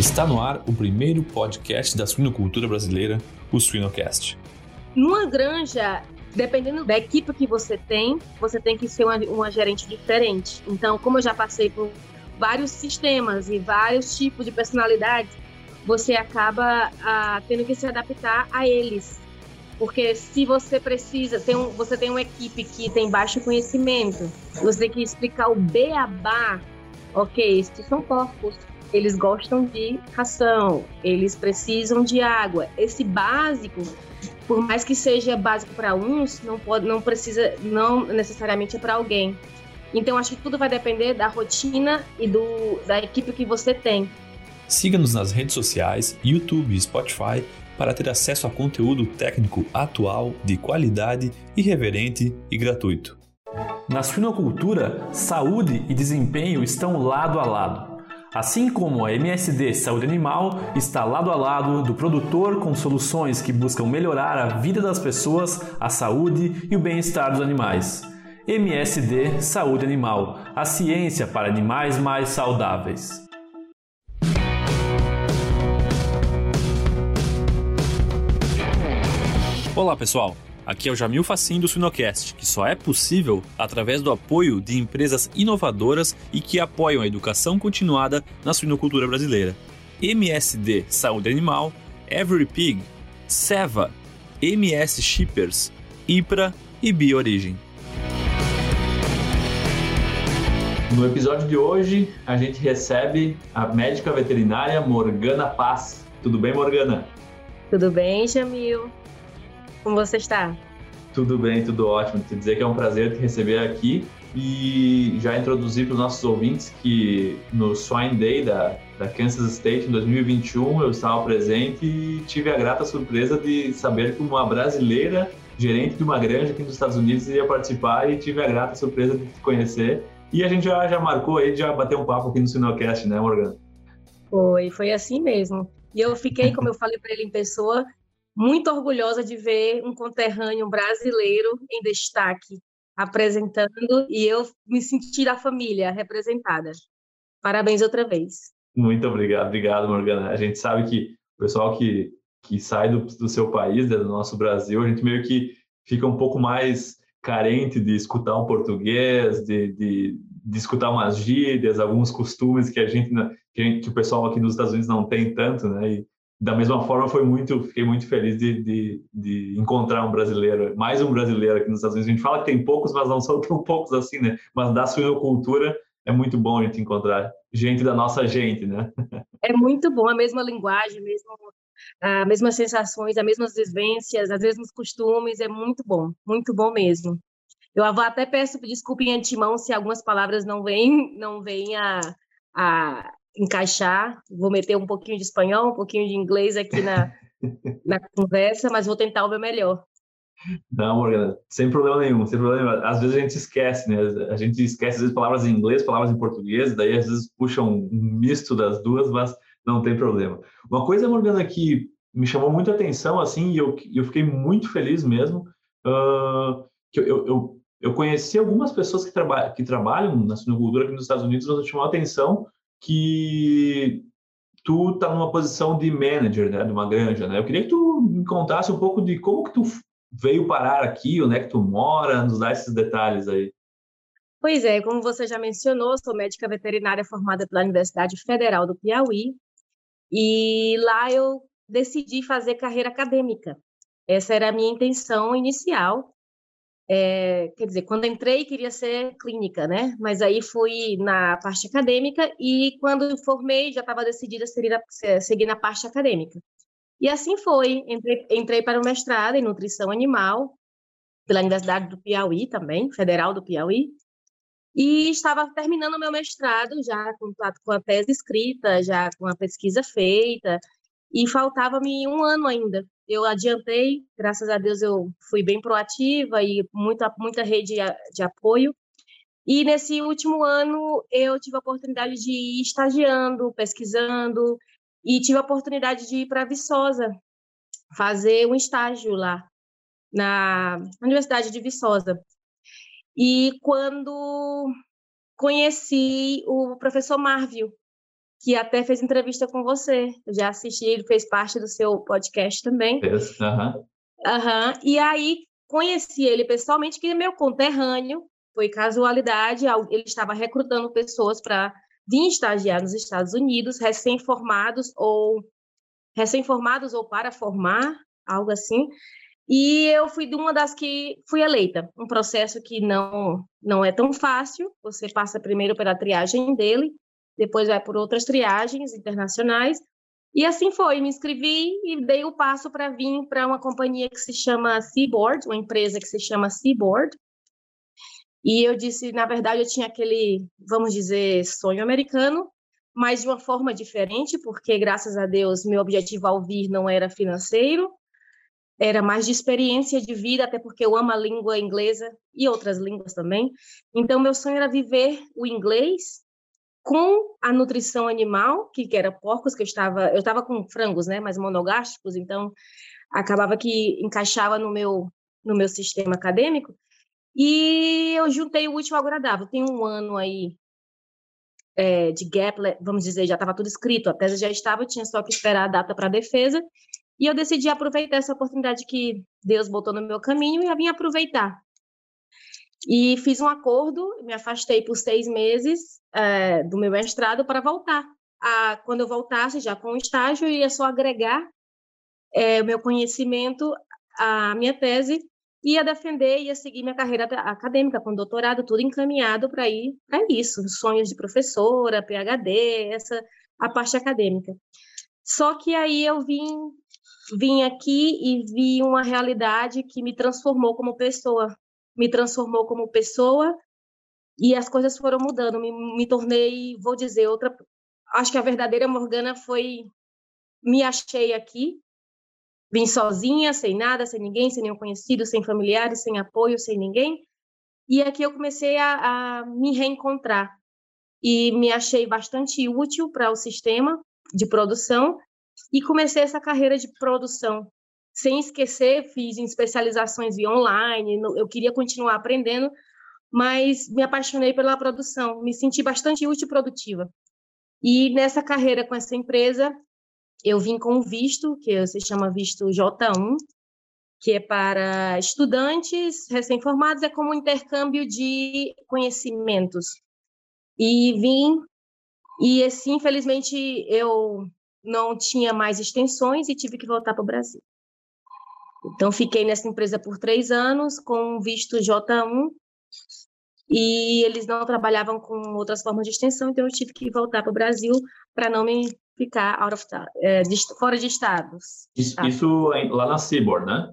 Está no ar o primeiro podcast da suinocultura brasileira, o Suinocast. Numa granja, dependendo da equipe que você tem, você tem que ser uma, uma gerente diferente. Então, como eu já passei por vários sistemas e vários tipos de personalidades, você acaba ah, tendo que se adaptar a eles. Porque se você precisa, tem um, você tem uma equipe que tem baixo conhecimento, você tem que explicar o beabá. Ok, estes são porcos, eles gostam de ração, eles precisam de água. Esse básico, por mais que seja básico para uns, não pode, não precisa, não necessariamente é para alguém. Então acho que tudo vai depender da rotina e do, da equipe que você tem. Siga-nos nas redes sociais, YouTube e Spotify para ter acesso a conteúdo técnico atual, de qualidade, irreverente e gratuito. Na suinocultura, saúde e desempenho estão lado a lado. Assim como a MSD Saúde Animal está lado a lado do produtor com soluções que buscam melhorar a vida das pessoas, a saúde e o bem-estar dos animais. MSD Saúde Animal, a ciência para animais mais saudáveis. Olá pessoal, Aqui é o Jamil Facim do Suinocast, que só é possível através do apoio de empresas inovadoras e que apoiam a educação continuada na suinocultura brasileira. MSD Saúde Animal, Every Pig, Seva, MS Shippers, IPRA e BioOrigem. No episódio de hoje, a gente recebe a médica veterinária Morgana Paz. Tudo bem, Morgana? Tudo bem, Jamil. Como você está? Tudo bem, tudo ótimo. Te dizer que é um prazer te receber aqui e já introduzir para os nossos ouvintes que no Swine Day da, da Kansas State em 2021 eu estava presente e tive a grata surpresa de saber que uma brasileira gerente de uma granja aqui nos Estados Unidos iria participar e tive a grata surpresa de te conhecer. E a gente já, já marcou aí, já bateu um papo aqui no Sinocast, né, Morgan? Foi, foi assim mesmo. E eu fiquei, como eu falei para ele em pessoa, muito orgulhosa de ver um conterrâneo brasileiro em destaque apresentando e eu me senti da família representada. Parabéns outra vez. Muito obrigado, obrigado, Morgana. A gente sabe que o pessoal que, que sai do, do seu país, né, do nosso Brasil, a gente meio que fica um pouco mais carente de escutar um português, de, de, de escutar umas gírias, alguns costumes que a gente, que, a gente, que o pessoal aqui nos Estados Unidos não tem tanto, né? E, da mesma forma, foi muito, fiquei muito feliz de, de, de, encontrar um brasileiro, mais um brasileiro aqui nos Estados Unidos. A gente fala que tem poucos, mas não são tão poucos assim, né? Mas da suinocultura é muito bom a gente encontrar gente da nossa gente, né? É muito bom, a mesma linguagem, mesmo, as mesmas sensações, as mesmas vivências, os mesmos costumes, é muito bom, muito bom mesmo. Eu até peço desculpa em antemão se algumas palavras não vêm, não vêm a, a encaixar. Vou meter um pouquinho de espanhol, um pouquinho de inglês aqui na, na conversa, mas vou tentar o meu melhor. Não, Morgana, sem problema nenhum, sem problema nenhum. Às vezes a gente esquece, né? A gente esquece, às vezes, palavras em inglês, palavras em português, daí às vezes puxa um misto das duas, mas não tem problema. Uma coisa, Morgana, que me chamou muito a atenção, assim, e eu, eu fiquei muito feliz mesmo, uh, que eu, eu, eu conheci algumas pessoas que, traba que trabalham na sinocultura aqui nos Estados Unidos, mas chamou a atenção que tu está numa posição de manager, né, de uma granja, né? Eu queria que tu me contasse um pouco de como que tu veio parar aqui, onde é que tu mora, nos dá esses detalhes aí. Pois é, como você já mencionou, sou médica veterinária formada pela Universidade Federal do Piauí e lá eu decidi fazer carreira acadêmica. Essa era a minha intenção inicial é, quer dizer, quando entrei queria ser clínica, né? Mas aí fui na parte acadêmica e quando formei já estava decidida a seguir, na parte acadêmica. E assim foi. Entrei, entrei para o mestrado em nutrição animal pela Universidade do Piauí também, Federal do Piauí. E estava terminando o meu mestrado já com, com a tese escrita, já com a pesquisa feita, e faltava-me um ano ainda eu adiantei, graças a Deus eu fui bem proativa e muita, muita rede de apoio. E nesse último ano eu tive a oportunidade de ir estagiando, pesquisando, e tive a oportunidade de ir para Viçosa, fazer um estágio lá, na Universidade de Viçosa. E quando conheci o professor Marvio, que até fez entrevista com você. Eu já assisti, ele fez parte do seu podcast também. Aham. Uhum. Uhum. E aí conheci ele pessoalmente, que é meu conterrâneo, foi casualidade, ele estava recrutando pessoas para vir estagiar nos Estados Unidos, recém-formados ou recém-formados ou para formar, algo assim. E eu fui de uma das que fui eleita. Um processo que não não é tão fácil. Você passa primeiro pela triagem dele, depois vai por outras triagens internacionais. E assim foi, me inscrevi e dei o passo para vir para uma companhia que se chama Seaboard, uma empresa que se chama Seaboard. E eu disse, na verdade, eu tinha aquele, vamos dizer, sonho americano, mas de uma forma diferente, porque graças a Deus meu objetivo ao vir não era financeiro, era mais de experiência de vida, até porque eu amo a língua inglesa e outras línguas também. Então meu sonho era viver o inglês com a nutrição animal, que, que era porcos, que eu estava, eu estava com frangos, né, mas monogástricos, então acabava que encaixava no meu no meu sistema acadêmico. E eu juntei o último agradável. Tem um ano aí é, de gap, vamos dizer, já estava tudo escrito, a tese já estava, tinha só que esperar a data para a defesa. E eu decidi aproveitar essa oportunidade que Deus botou no meu caminho e eu vim aproveitar. E fiz um acordo, me afastei por seis meses é, do meu mestrado para voltar. A, quando eu voltasse, já com o estágio, eu ia só agregar é, o meu conhecimento à minha tese, ia defender, ia seguir minha carreira acadêmica, com doutorado, tudo encaminhado para ir para isso, sonhos de professora, PhD, essa a parte acadêmica. Só que aí eu vim vim aqui e vi uma realidade que me transformou como pessoa, me transformou como pessoa e as coisas foram mudando. Me, me tornei, vou dizer, outra. Acho que a verdadeira Morgana foi. Me achei aqui, vim sozinha, sem nada, sem ninguém, sem nenhum conhecido, sem familiares, sem apoio, sem ninguém. E aqui eu comecei a, a me reencontrar e me achei bastante útil para o sistema de produção e comecei essa carreira de produção sem esquecer, fiz especializações via online, eu queria continuar aprendendo, mas me apaixonei pela produção, me senti bastante útil e produtiva. E nessa carreira com essa empresa, eu vim com um visto, que se chama visto J1, que é para estudantes recém-formados, é como um intercâmbio de conhecimentos. E vim, e assim, infelizmente, eu não tinha mais extensões e tive que voltar para o Brasil. Então, fiquei nessa empresa por três anos, com visto J1, e eles não trabalhavam com outras formas de extensão, então eu tive que voltar para o Brasil para não me ficar out of, é, de, fora de estados. Isso, tá? isso, lá na Seaboard, né?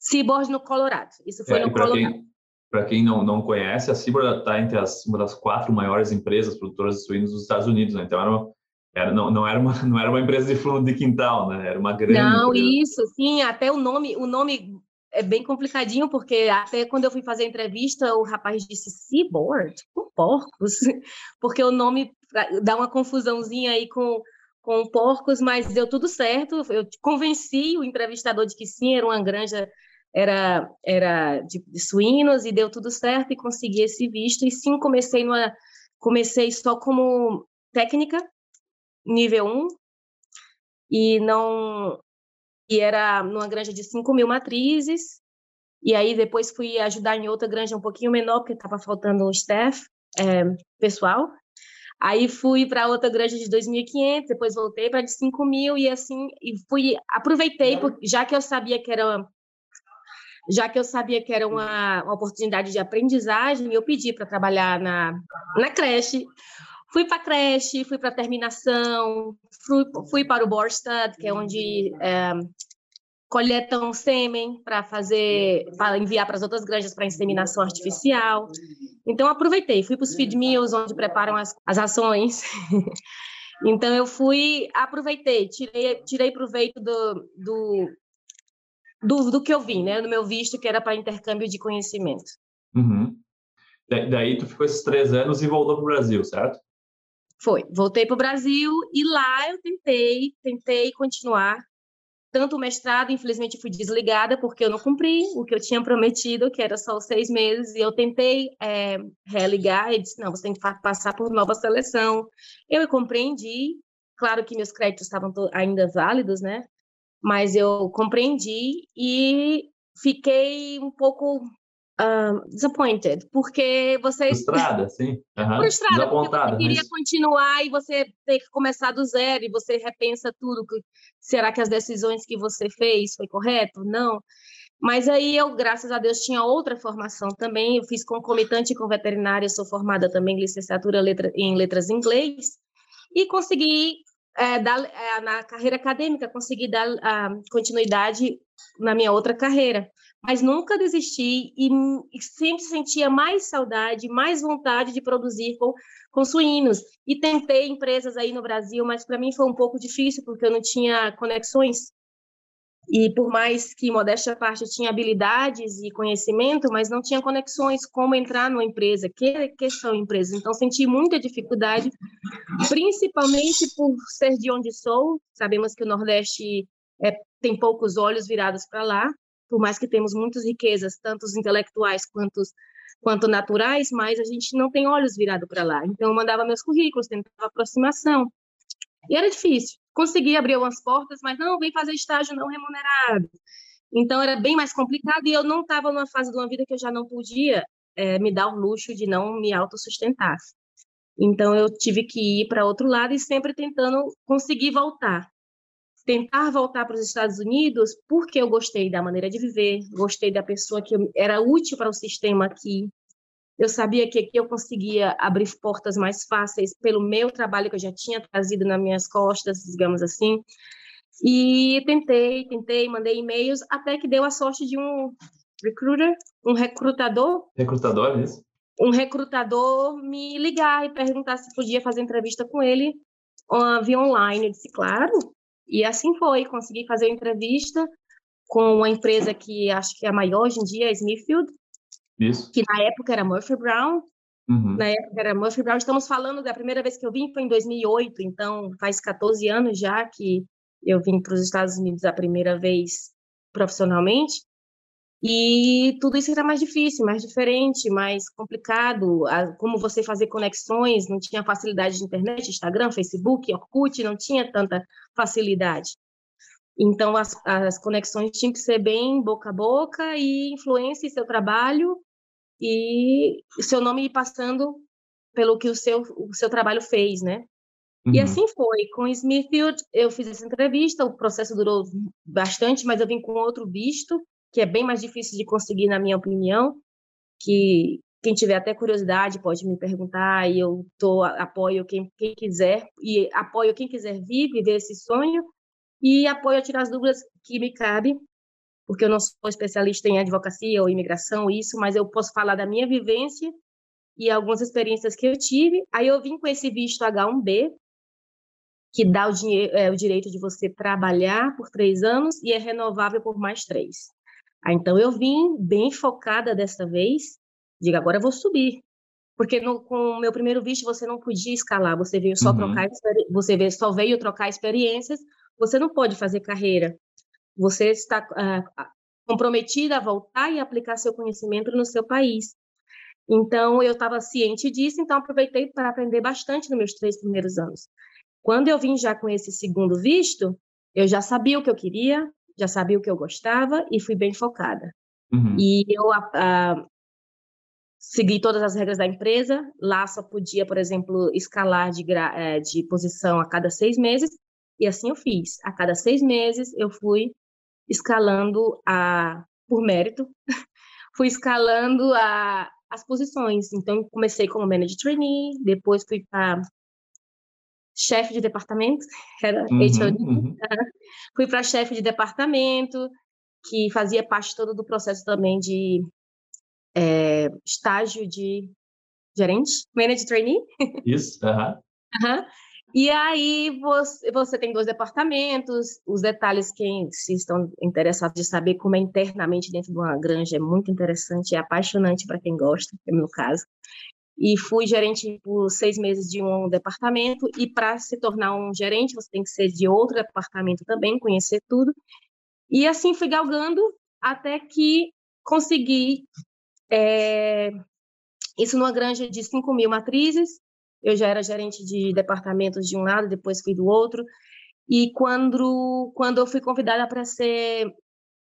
Seaboard, no Colorado. Isso foi é, no Colorado. Para quem não, não conhece, a Seaboard está entre as, uma das quatro maiores empresas produtoras de suínos dos Estados Unidos, né? Então, era uma, era, não, não, era uma, não era uma empresa de fundo de quintal, né? Era uma grande. Não, empresa. isso, sim. Até o nome, o nome é bem complicadinho, porque até quando eu fui fazer a entrevista, o rapaz disse Seaboard, com porcos, porque o nome dá uma confusãozinha aí com, com porcos, mas deu tudo certo. Eu convenci o entrevistador de que sim, era uma granja era era de, de suínos e deu tudo certo e consegui esse visto e sim comecei numa comecei só como técnica nível 1 e não e era numa granja de 5 mil matrizes e aí depois fui ajudar em outra granja um pouquinho menor porque estava faltando um staff é, pessoal. Aí fui para outra granja de 2.500 depois voltei para de 5 mil e assim e fui aproveitei porque, já que eu sabia que era já que eu sabia que era uma, uma oportunidade de aprendizagem eu pedi para trabalhar na na creche Fui para a creche, fui para a terminação, fui, fui, para o Borstad, que é onde é, coletam sêmen para fazer, para enviar para as outras granjas para inseminação artificial. Então aproveitei, fui para os feed mills, onde preparam as, as ações. então eu fui, aproveitei, tirei, tirei proveito do, do, do, do que eu vi, né, do meu visto que era para intercâmbio de conhecimento. Uhum. daí tu ficou esses três anos e voltou para o Brasil, certo? Foi, voltei para o Brasil e lá eu tentei, tentei continuar tanto o mestrado, infelizmente fui desligada porque eu não cumpri o que eu tinha prometido, que era só os seis meses, e eu tentei é, religar e disse, não, você tem que passar por nova seleção. Eu compreendi, claro que meus créditos estavam ainda válidos, né? Mas eu compreendi e fiquei um pouco uh, disappointed, porque você... Frustrada, sim. Uhum. Frustrada, Desapontada, porque você queria mas... continuar e você tem que começar do zero e você repensa tudo. Será que as decisões que você fez foi correto? Não. Mas aí eu, graças a Deus, tinha outra formação também. Eu fiz concomitante com veterinária, sou formada também em licenciatura em letras em inglês e consegui é, dar é, na carreira acadêmica, consegui dar a continuidade na minha outra carreira. Mas nunca desisti e, sempre sentia mais saudade, mais vontade de produzir com, com suínos. E tentei empresas aí no Brasil, mas para mim foi um pouco difícil porque eu não tinha conexões e por mais que modéstia parte tinha habilidades e conhecimento, mas não tinha conexões como entrar numa empresa, que, que são empresas. Então senti muita dificuldade, principalmente por ser de onde sou. Sabemos que o Nordeste é, tem poucos olhos virados para lá, por mais que temos muitas riquezas, tanto intelectuais quanto quanto naturais, mas a gente não tem olhos virados para lá. Então eu mandava meus currículos, tentava aproximação. E era difícil consegui abrir algumas portas, mas não, vem fazer estágio não remunerado. Então era bem mais complicado e eu não estava numa fase de uma vida que eu já não podia é, me dar o luxo de não me autossustentar. Então eu tive que ir para outro lado e sempre tentando conseguir voltar. Tentar voltar para os Estados Unidos porque eu gostei da maneira de viver, gostei da pessoa que era útil para o sistema aqui, eu sabia que aqui eu conseguia abrir portas mais fáceis pelo meu trabalho que eu já tinha trazido nas minhas costas, digamos assim. E tentei, tentei, mandei e-mails, até que deu a sorte de um recruiter, um recrutador. Recrutador, é isso? Um recrutador me ligar e perguntar se podia fazer entrevista com ele via online. Eu disse, claro. E assim foi, consegui fazer a entrevista com uma empresa que acho que é a maior hoje em dia, a Smithfield, isso. Que na época era Murphy Brown. Uhum. Na época era Murphy Brown. Estamos falando da primeira vez que eu vim foi em 2008, então faz 14 anos já que eu vim para os Estados Unidos a primeira vez profissionalmente. E tudo isso era mais difícil, mais diferente, mais complicado. Como você fazer conexões, não tinha facilidade de internet, Instagram, Facebook, Orkut, não tinha tanta facilidade. Então, as, as conexões tinham que ser bem boca a boca e influência seu trabalho e seu nome ir passando pelo que o seu, o seu trabalho fez, né? Uhum. E assim foi. Com Smithfield, eu fiz essa entrevista, o processo durou bastante, mas eu vim com outro visto, que é bem mais difícil de conseguir, na minha opinião, que quem tiver até curiosidade pode me perguntar e eu tô, apoio quem, quem quiser, e apoio quem quiser viver esse sonho, e apoio a tirar as dúvidas que me cabe porque eu não sou especialista em advocacia ou imigração, isso, mas eu posso falar da minha vivência e algumas experiências que eu tive. Aí eu vim com esse visto H1B, que dá o, dinheiro, é, o direito de você trabalhar por três anos e é renovável por mais três. Aí, então eu vim bem focada dessa vez, digo, agora eu vou subir. Porque no, com o meu primeiro visto você não podia escalar, você veio só uhum. trocar você veio, só veio trocar experiências, você não pode fazer carreira. Você está uh, comprometida a voltar e aplicar seu conhecimento no seu país. Então, eu estava ciente disso, então aproveitei para aprender bastante nos meus três primeiros anos. Quando eu vim já com esse segundo visto, eu já sabia o que eu queria, já sabia o que eu gostava e fui bem focada. Uhum. E eu uh, segui todas as regras da empresa. Lá só podia, por exemplo, escalar de, eh, de posição a cada seis meses. E assim eu fiz. A cada seis meses eu fui escalando a por mérito, fui escalando a, as posições. Então comecei como manager trainee, depois fui para chefe de departamento, era uhum, HOD, uhum. fui para chefe de departamento, que fazia parte todo do processo também de é, estágio de gerente, manager trainee. Isso, aham. Uhum. E aí você, você tem dois departamentos, os detalhes, quem se estão interessados de saber como é internamente dentro de uma granja, é muito interessante, é apaixonante para quem gosta, no caso. E fui gerente por seis meses de um departamento, e para se tornar um gerente, você tem que ser de outro departamento também, conhecer tudo. E assim fui galgando até que consegui é, isso numa granja de 5 mil matrizes, eu já era gerente de departamentos de um lado, depois fui do outro. E quando, quando eu fui convidada para ser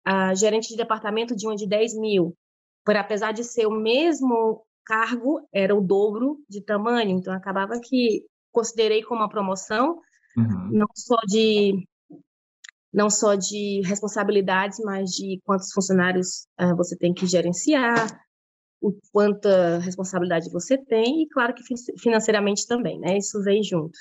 a gerente de departamento de um de 10 mil, por apesar de ser o mesmo cargo, era o dobro de tamanho, então acabava que considerei como uma promoção, uhum. não só de não só de responsabilidades, mas de quantos funcionários uh, você tem que gerenciar, o quanta responsabilidade você tem e claro que financeiramente também, né? Isso vem junto.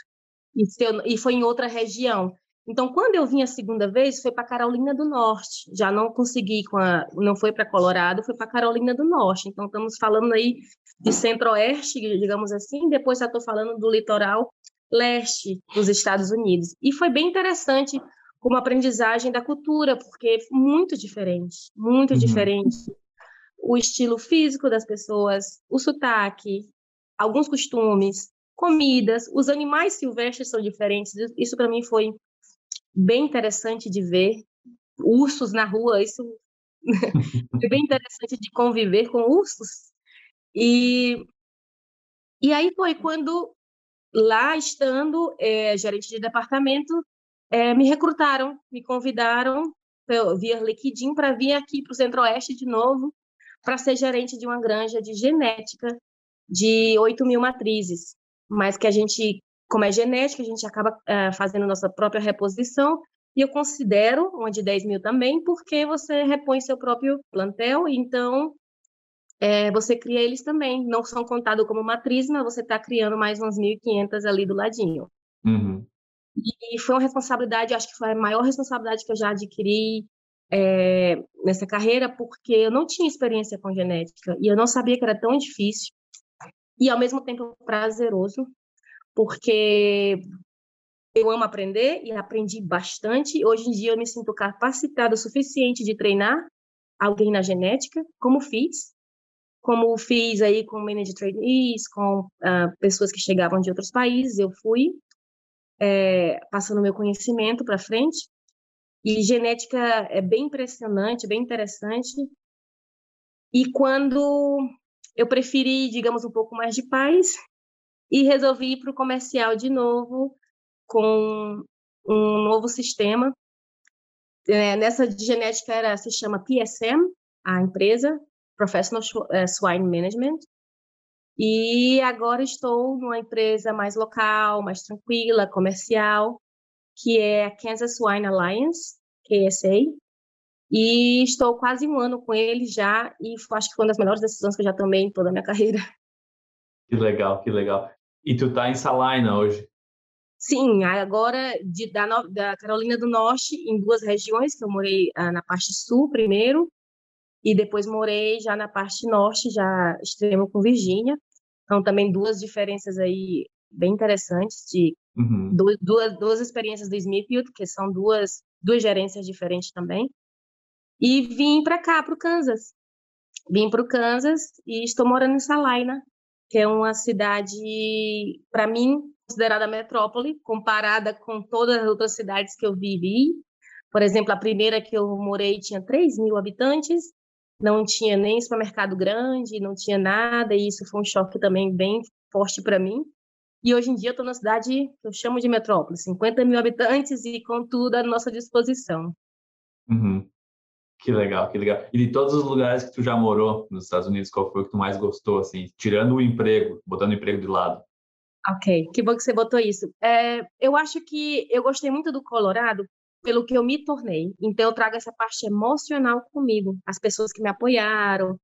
E, eu, e foi em outra região. Então, quando eu vim a segunda vez, foi para Carolina do Norte. Já não consegui com a, não foi para Colorado, foi para Carolina do Norte. Então, estamos falando aí de Centro-Oeste, digamos assim. Depois já estou falando do litoral leste dos Estados Unidos. E foi bem interessante como aprendizagem da cultura, porque muito diferente, muito uhum. diferente. O estilo físico das pessoas, o sotaque, alguns costumes, comidas, os animais silvestres são diferentes. Isso para mim foi bem interessante de ver. Ursos na rua, isso foi bem interessante de conviver com ursos. E, e aí foi quando, lá estando é, gerente de departamento, é, me recrutaram, me convidaram via LinkedIn para vir aqui para o Centro-Oeste de novo, para ser gerente de uma granja de genética de 8 mil matrizes mas que a gente, como é genética, a gente acaba é, fazendo nossa própria reposição, e eu considero uma de 10 mil também, porque você repõe seu próprio plantel, então é, você cria eles também. Não são contados como matriz, mas você está criando mais uns 1.500 ali do ladinho. Uhum. E, e, foi uma responsabilidade, acho que foi a maior responsabilidade que eu já adquiri é, nessa carreira, porque eu não tinha experiência com genética e eu não sabia que era tão difícil e ao mesmo tempo prazeroso, porque eu amo aprender e aprendi bastante. Hoje em dia eu me sinto capacitada o suficiente de treinar alguém na genética, como fiz, como fiz aí com manager trainees, com uh, pessoas que chegavam de outros países, eu fui é, passando meu conhecimento para frente. E genética é bem impressionante, bem interessante. E quando eu preferi, digamos, um pouco mais de paz e resolvi ir para o comercial de novo com um novo sistema. É, nessa genética era, se chama PSM, a empresa, Professional é, Swine Management. E agora estou numa empresa mais local, mais tranquila, comercial, que é a Kansas Swine Alliance, KSA, e estou quase um ano com ele já, e acho que foi uma das melhores decisões que eu já tomei em toda a minha carreira. Que legal, que legal. E tu tá em Salina hoje? Sim, agora de, da, da, Carolina do Norte, em duas regiões, que eu morei ah, na parte sul primeiro, e depois morei já na parte norte, já extremo com Virgínia. Então, também duas diferenças aí bem interessantes, de uhum. duas, duas experiências do Smithfield, que são duas, duas gerências diferentes também. E vim para cá, para o Kansas. Vim para o Kansas e estou morando em Salina, que é uma cidade, para mim, considerada metrópole, comparada com todas as outras cidades que eu vivi. Por exemplo, a primeira que eu morei tinha 3 mil habitantes, não tinha nem supermercado grande, não tinha nada, e isso foi um choque também bem forte para mim. E hoje em dia eu estou na cidade que eu chamo de metrópole, 50 mil habitantes e com tudo à nossa disposição. Uhum. Que legal, que legal. E de todos os lugares que tu já morou nos Estados Unidos, qual foi o que tu mais gostou, assim, tirando o emprego, botando o emprego de lado? Ok, que bom que você botou isso. É, eu acho que eu gostei muito do Colorado pelo que eu me tornei. Então, eu trago essa parte emocional comigo. As pessoas que me apoiaram,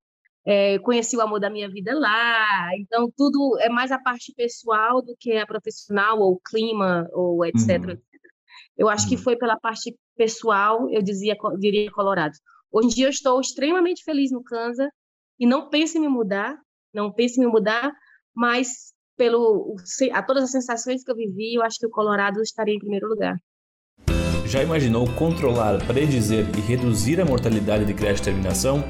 é, conheci o amor da minha vida lá. Então, tudo é mais a parte pessoal do que a profissional, ou clima, ou etc. Uhum. Eu acho que uhum. foi pela parte pessoal, eu dizia, diria Colorado. Hoje em dia eu estou extremamente feliz no Kansas e não penso em me mudar, não penso em me mudar, mas pelo a todas as sensações que eu vivi, eu acho que o Colorado estaria em primeiro lugar. Já imaginou controlar, predizer e reduzir a mortalidade de crash terminação?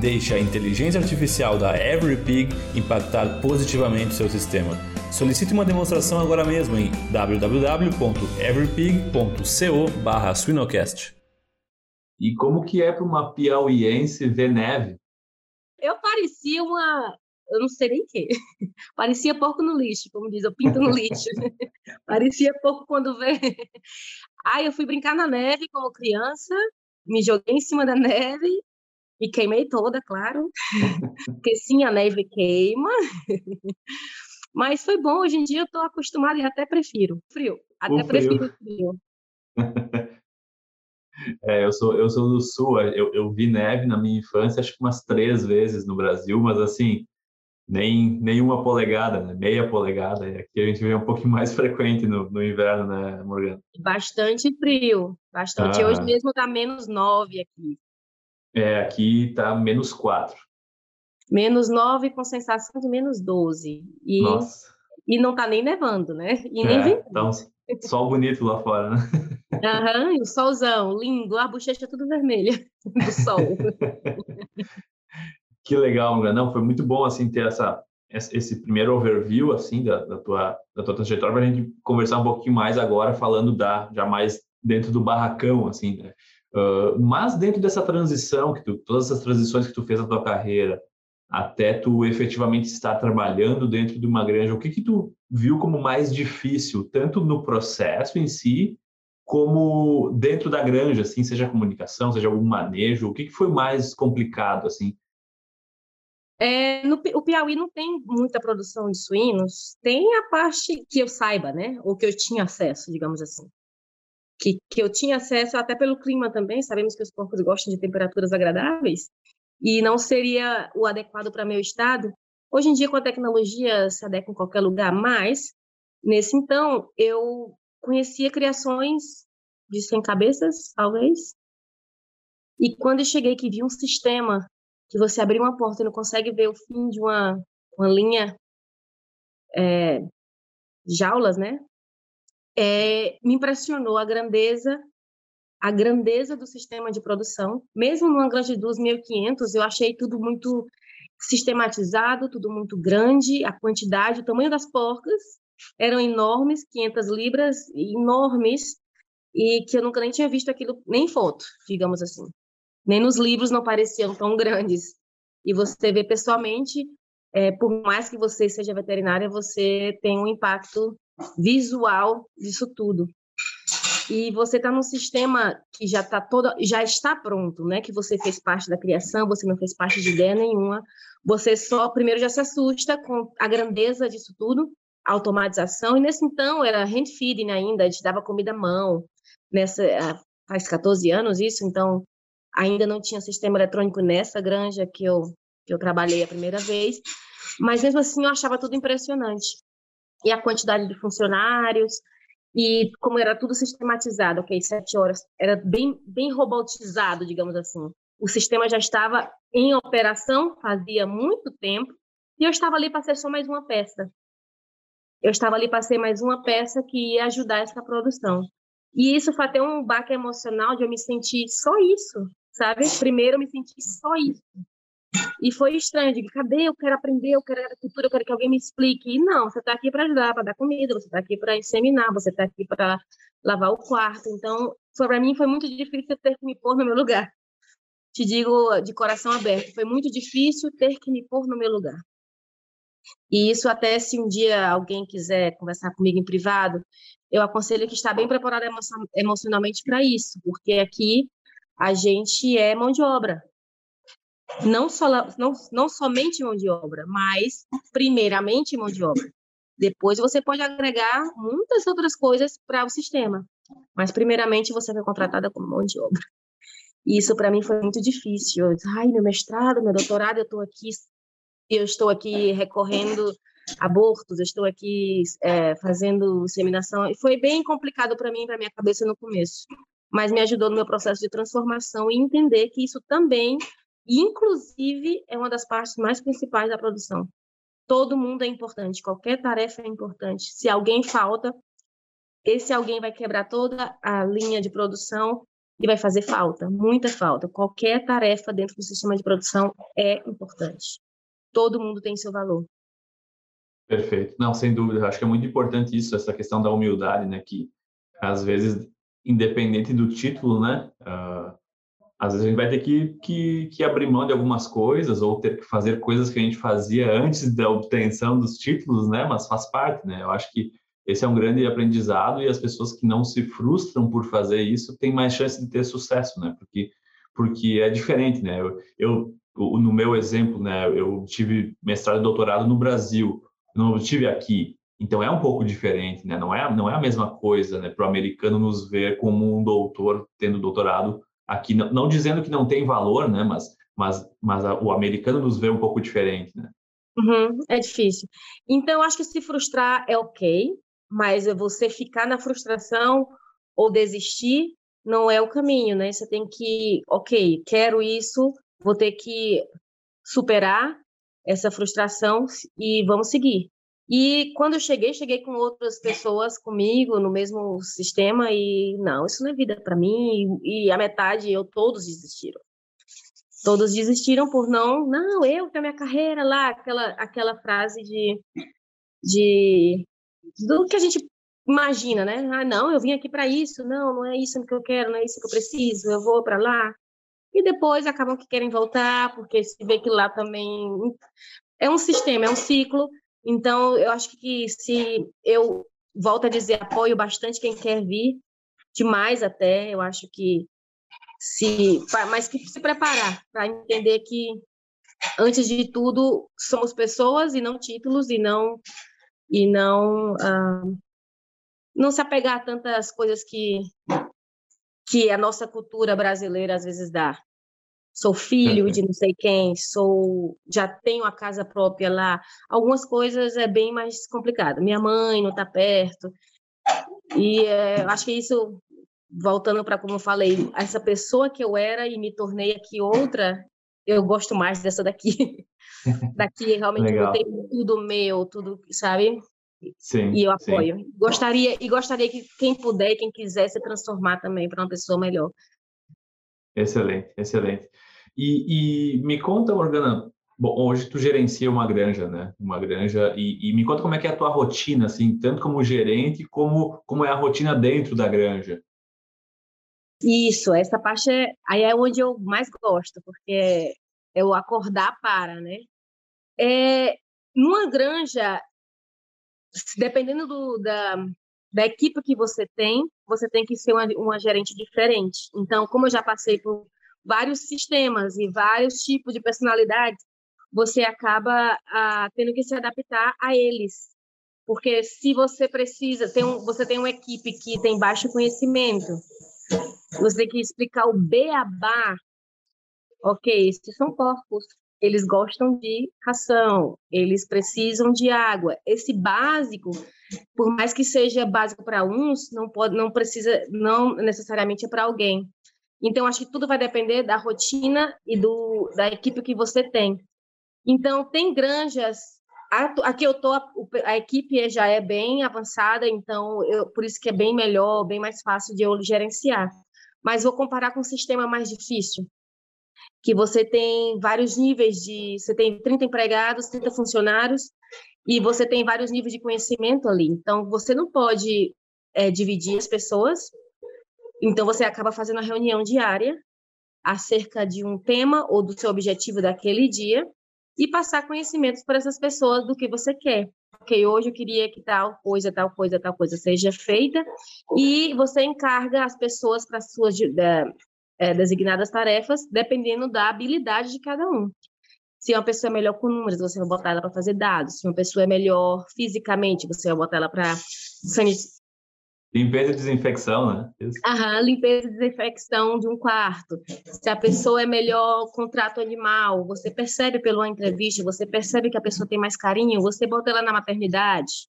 Deixe a inteligência artificial da EveryPig impactar positivamente seu sistema. Solicite uma demonstração agora mesmo em www.everypig.co/swinocast. E como que é para uma piauiense ver neve? Eu parecia uma eu não sei nem o quê. Parecia porco no lixo, como diz, eu pinto no lixo. Parecia pouco quando vê. Aí eu fui brincar na neve como criança, me joguei em cima da neve e queimei toda, claro. Porque sim, a neve queima. Mas foi bom, hoje em dia eu estou acostumada e até prefiro frio. Até o prefiro frio. É, eu sou eu sou do sul, eu, eu vi neve na minha infância acho que umas três vezes no Brasil, mas assim nem nenhuma polegada, né? meia polegada. E aqui a gente vê um pouquinho mais frequente no, no inverno, né, Morgana? Bastante frio, bastante. Ah. Hoje mesmo está menos nove aqui. É, aqui está menos quatro. Menos nove com sensação de menos doze. E, Nossa. E não está nem nevando, né? E nem é, Então, sol bonito lá fora, né? Aham, e o solzão, lindo, a bochecha tudo vermelha do sol. que legal, Não, foi muito bom assim ter essa esse primeiro overview assim da, da tua da tua trajetória para a gente conversar um pouquinho mais agora falando da já mais dentro do barracão assim né? uh, mas dentro dessa transição que tu, todas essas transições que tu fez na tua carreira até tu efetivamente estar trabalhando dentro de uma granja o que que tu viu como mais difícil tanto no processo em si como dentro da granja, assim, seja comunicação, seja algum manejo, o que, que foi mais complicado, assim? É, no, o Piauí não tem muita produção de suínos, tem a parte que eu saiba, né, ou que eu tinha acesso, digamos assim. Que, que eu tinha acesso até pelo clima também, sabemos que os porcos gostam de temperaturas agradáveis, e não seria o adequado para meu estado. Hoje em dia, com a tecnologia, se adequa em qualquer lugar, mas nesse então, eu conhecia criações de 100 cabeças, talvez. E quando eu cheguei que vi um sistema que você abrir uma porta e não consegue ver o fim de uma, uma linha é, jaulas, né? É, me impressionou a grandeza a grandeza do sistema de produção. Mesmo numa granja de 2.500, eu achei tudo muito sistematizado, tudo muito grande, a quantidade, o tamanho das porcas eram enormes, 500 libras, enormes, e que eu nunca nem tinha visto aquilo, nem em foto, digamos assim. Nem nos livros não pareciam tão grandes. E você vê pessoalmente, é, por mais que você seja veterinária, você tem um impacto visual disso tudo. E você está num sistema que já está todo, já está pronto, né? Que você fez parte da criação, você não fez parte de ideia nenhuma. Você só primeiro já se assusta com a grandeza disso tudo automatização, e nesse então era hand feeding ainda, a gente dava comida à mão, nessa, faz 14 anos isso, então ainda não tinha sistema eletrônico nessa granja que eu, que eu trabalhei a primeira vez, mas mesmo assim eu achava tudo impressionante. E a quantidade de funcionários, e como era tudo sistematizado, ok, sete horas, era bem, bem robotizado, digamos assim. O sistema já estava em operação fazia muito tempo, e eu estava ali para ser só mais uma peça eu estava ali para ser mais uma peça que ia ajudar essa produção. E isso foi até um baque emocional de eu me sentir só isso, sabe? Primeiro eu me senti só isso. E foi estranho, de cadê? Eu quero aprender, eu quero agricultura, eu quero que alguém me explique. E não, você está aqui para ajudar, para dar comida, você está aqui para inseminar, você está aqui para lavar o quarto. Então, para mim foi muito difícil ter que me pôr no meu lugar. Te digo de coração aberto, foi muito difícil ter que me pôr no meu lugar. E isso até se um dia alguém quiser conversar comigo em privado, eu aconselho que está bem preparado emocionalmente para isso, porque aqui a gente é mão de obra. Não, só, não, não somente mão de obra, mas primeiramente mão de obra. Depois você pode agregar muitas outras coisas para o sistema, mas primeiramente você foi contratada como mão de obra. E isso para mim foi muito difícil. Eu, Ai, meu mestrado, meu doutorado, eu estou aqui eu estou aqui recorrendo abortos, eu estou aqui é, fazendo inseminação. E foi bem complicado para mim, para minha cabeça no começo, mas me ajudou no meu processo de transformação e entender que isso também, inclusive, é uma das partes mais principais da produção. Todo mundo é importante, qualquer tarefa é importante. Se alguém falta, esse alguém vai quebrar toda a linha de produção e vai fazer falta, muita falta. Qualquer tarefa dentro do sistema de produção é importante todo mundo tem seu valor. Perfeito. Não, sem dúvida. Acho que é muito importante isso, essa questão da humildade, né? Que às vezes, independente do título, né? Uh, às vezes a gente vai ter que, que, que, abrir mão de algumas coisas ou ter que fazer coisas que a gente fazia antes da obtenção dos títulos, né? Mas faz parte, né? Eu acho que esse é um grande aprendizado e as pessoas que não se frustram por fazer isso têm mais chance de ter sucesso, né? Porque porque é diferente, né? Eu, eu no meu exemplo, né? Eu tive mestrado e doutorado no Brasil, não tive aqui. Então é um pouco diferente, né? Não é não é a mesma coisa, né? Para o americano nos ver como um doutor tendo doutorado aqui, não, não, dizendo que não tem valor, né? Mas, mas, mas a, o americano nos vê um pouco diferente, né? Uhum, é difícil. Então, acho que se frustrar é ok, mas você ficar na frustração ou desistir não é o caminho, né? Você tem que, ok, quero isso, vou ter que superar essa frustração e vamos seguir. E quando eu cheguei, cheguei com outras pessoas comigo no mesmo sistema e não, isso não é vida para mim. E, e, a metade, eu todos desistiram. Todos desistiram por não, não, eu tenho minha carreira lá, aquela aquela frase de de do que a gente imagina, né? Ah, não, eu vim aqui para isso, não, não é isso que eu quero, não é isso que eu preciso, eu vou para lá. E depois acabam que querem voltar, porque se vê que lá também é um sistema, é um ciclo então, eu acho que se eu volto a dizer, apoio bastante quem quer vir, demais até, eu acho que se, mas que se preparar para entender que antes de tudo somos pessoas e não títulos e não e não uh, não se apegar a tantas coisas que que a nossa cultura brasileira às vezes dá sou filho de não sei quem, sou já tenho a casa própria lá. Algumas coisas é bem mais complicado. Minha mãe não está perto. E é, acho que isso, voltando para como eu falei, essa pessoa que eu era e me tornei aqui outra, eu gosto mais dessa daqui. daqui realmente eu tenho tudo meu, tudo, sabe? Sim, e eu apoio. Sim. Gostaria e gostaria que quem puder, quem quiser se transformar também para uma pessoa melhor. Excelente, excelente. E, e me conta, Morgana, bom, hoje tu gerencia uma granja, né? Uma granja, e, e, me conta como é que é a tua rotina, assim, tanto como gerente, como, como é a rotina dentro da granja. Isso, essa parte é, aí é onde eu mais gosto, porque é o acordar para, né? É, numa granja, dependendo do, da, da equipe que você tem, você tem que ser uma, uma gerente diferente. Então, como eu já passei por vários sistemas e vários tipos de personalidades, você acaba ah, tendo que se adaptar a eles. Porque se você precisa, tem um, você tem uma equipe que tem baixo conhecimento, você tem que explicar o beabá. Ok, esses são porcos, eles gostam de ração, eles precisam de água. Esse básico, por mais que seja básico para uns, não pode, não precisa, não necessariamente é para alguém. Então, acho que tudo vai depender da rotina e do, da equipe que você tem. Então, tem granjas. Aqui eu tô, a equipe já é bem avançada, então eu, por isso que é bem melhor, bem mais fácil de eu gerenciar. Mas vou comparar com um sistema mais difícil, que você tem vários níveis de, você tem 30 empregados, 30 funcionários e você tem vários níveis de conhecimento ali. Então você não pode é, dividir as pessoas então, você acaba fazendo a reunião diária acerca de um tema ou do seu objetivo daquele dia e passar conhecimentos para essas pessoas do que você quer. Ok, hoje eu queria que tal coisa, tal coisa, tal coisa seja feita e você encarga as pessoas para as suas é, designadas tarefas, dependendo da habilidade de cada um. Se uma pessoa é melhor com números, você vai botar ela para fazer dados. Se uma pessoa é melhor fisicamente, você vai botar ela para Limpeza e desinfecção, né? Isso. Aham, limpeza e desinfecção de um quarto. Se a pessoa é melhor com trato animal, você percebe pela entrevista, você percebe que a pessoa tem mais carinho, você bota ela na maternidade.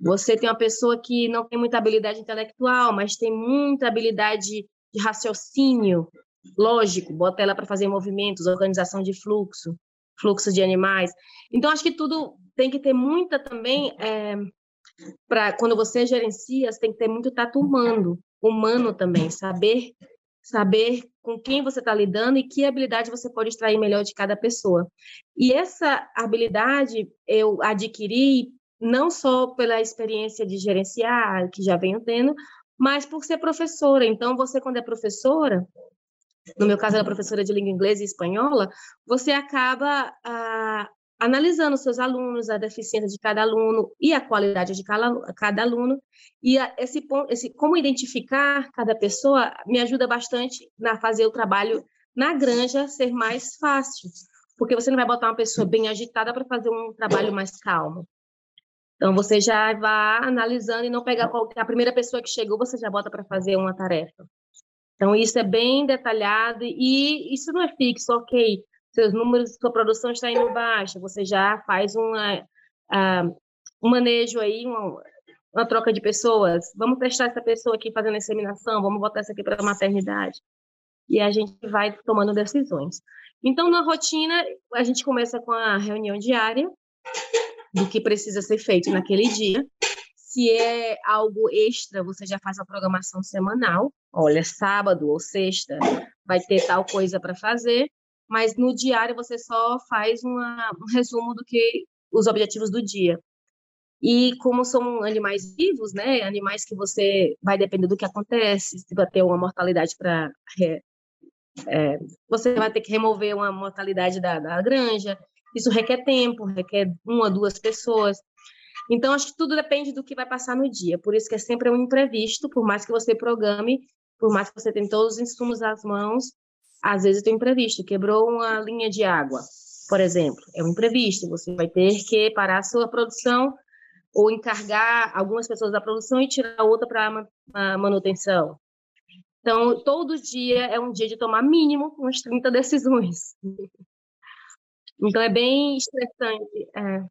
Você tem uma pessoa que não tem muita habilidade intelectual, mas tem muita habilidade de raciocínio lógico, bota ela para fazer movimentos, organização de fluxo, fluxo de animais. Então, acho que tudo tem que ter muita também é, para quando você gerencia, você tem que ter muito tato humano, humano também, saber saber com quem você está lidando e que habilidade você pode extrair melhor de cada pessoa. E essa habilidade eu adquiri não só pela experiência de gerenciar, que já venho tendo, mas por ser professora. Então, você, quando é professora, no meu caso era professora de língua inglesa e espanhola, você acaba ah, analisando seus alunos, a deficiência de cada aluno e a qualidade de cada, aluno. E a, esse, esse como identificar cada pessoa me ajuda bastante na fazer o trabalho na granja ser mais fácil, porque você não vai botar uma pessoa bem agitada para fazer um trabalho mais calmo. Então você já vai analisando e não pegar qualquer, a primeira pessoa que chegou, você já bota para fazer uma tarefa. Então isso é bem detalhado e isso não é fixo, ok seus números, sua produção está indo baixa, você já faz uma, uh, um manejo aí, uma, uma, troca de pessoas. Vamos testar essa pessoa aqui fazendo inseminação, vamos botar essa aqui para a maternidade. E a gente vai tomando decisões. Então, na rotina, a gente começa com a reunião diária do que precisa ser feito naquele dia. Se é algo extra, você já faz a programação semanal. Olha, sábado ou sexta vai ter tal coisa para fazer mas no diário você só faz uma, um resumo do que os objetivos do dia. E como são animais vivos, né, animais que você vai depender do que acontece, se vai ter uma mortalidade para é, você vai ter que remover uma mortalidade da, da granja. Isso requer tempo, requer uma, duas pessoas. Então, acho que tudo depende do que vai passar no dia. Por isso que é sempre um imprevisto, por mais que você programe, por mais que você tenha todos os insumos às mãos, às vezes tem imprevisto, quebrou uma linha de água, por exemplo, é um imprevisto, você vai ter que parar a sua produção ou encargar algumas pessoas da produção e tirar outra para a manutenção. Então, todo dia é um dia de tomar mínimo umas 30 decisões. Então, é bem estressante. É.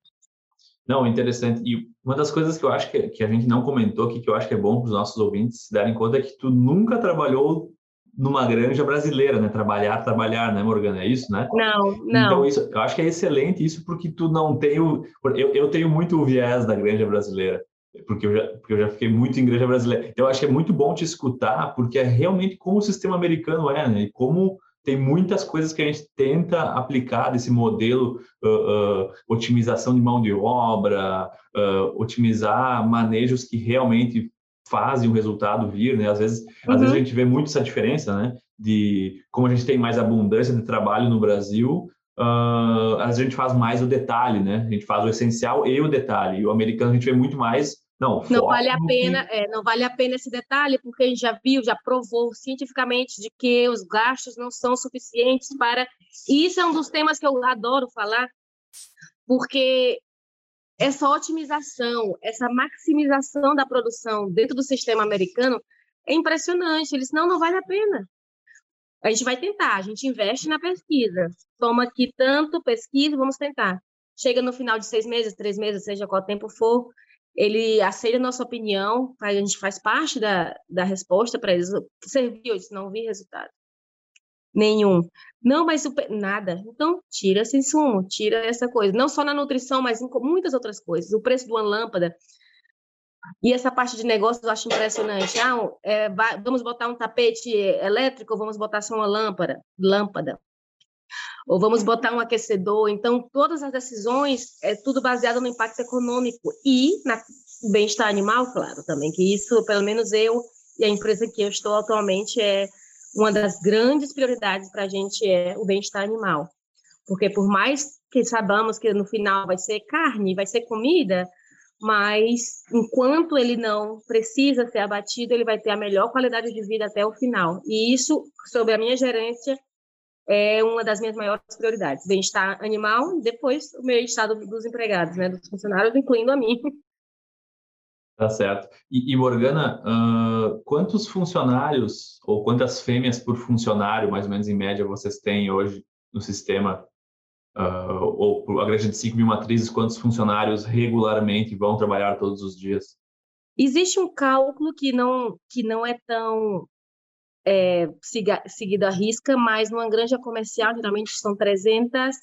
Não, interessante. E uma das coisas que eu acho que, que a gente não comentou aqui, que eu acho que é bom para os nossos ouvintes se darem conta, é que tu nunca trabalhou numa granja brasileira, né? Trabalhar, trabalhar, né, Morgana? É isso, né? Não, não. Então, isso, eu acho que é excelente isso porque tu não tem o... Eu, eu tenho muito o viés da granja brasileira, porque eu, já, porque eu já fiquei muito em granja brasileira. Então, eu acho que é muito bom te escutar, porque é realmente como o sistema americano é, né? E como tem muitas coisas que a gente tenta aplicar desse modelo uh, uh, otimização de mão de obra, uh, otimizar manejos que realmente fazem o resultado vir, né? Às vezes, uhum. às vezes a uhum. gente vê muito essa diferença, né? De como a gente tem mais abundância de trabalho no Brasil, uh, às vezes a gente faz mais o detalhe, né? A gente faz o essencial e o detalhe. E o americano a gente vê muito mais não, não vale a pena, que... é, não vale a pena esse detalhe, porque a gente já viu, já provou cientificamente de que os gastos não são suficientes para. E isso é um dos temas que eu adoro falar, porque essa otimização, essa maximização da produção dentro do sistema americano é impressionante. Eles não, não vale a pena. A gente vai tentar, a gente investe na pesquisa. Toma aqui tanto pesquisa, vamos tentar. Chega no final de seis meses, três meses, seja qual tempo for, ele aceita a nossa opinião, a gente faz parte da, da resposta para eles. Serviu, eu não vi resultado nenhum. Não, mas nada. Então, tira esse insumo, tira essa coisa. Não só na nutrição, mas em muitas outras coisas. O preço de uma lâmpada. E essa parte de negócios eu acho impressionante. Ah, é, vamos botar um tapete elétrico ou vamos botar só uma lâmpada? Lâmpada. Ou vamos botar um aquecedor. Então, todas as decisões é tudo baseado no impacto econômico e no bem-estar animal, claro, também. Que isso, pelo menos eu e a empresa que eu estou atualmente, é uma das grandes prioridades para a gente é o bem-estar animal. Porque por mais que sabamos que no final vai ser carne, vai ser comida, mas enquanto ele não precisa ser abatido, ele vai ter a melhor qualidade de vida até o final. E isso, sobre a minha gerência, é uma das minhas maiores prioridades. Bem-estar animal, depois o bem-estar dos empregados, né, dos funcionários, incluindo a mim. Tá certo. E, e Morgana, uh, quantos funcionários ou quantas fêmeas por funcionário, mais ou menos em média, vocês têm hoje no sistema? Uh, ou a grande de 5 mil matrizes, quantos funcionários regularmente vão trabalhar todos os dias? Existe um cálculo que não, que não é tão é, siga, seguido à risca, mas numa granja comercial, geralmente são 300,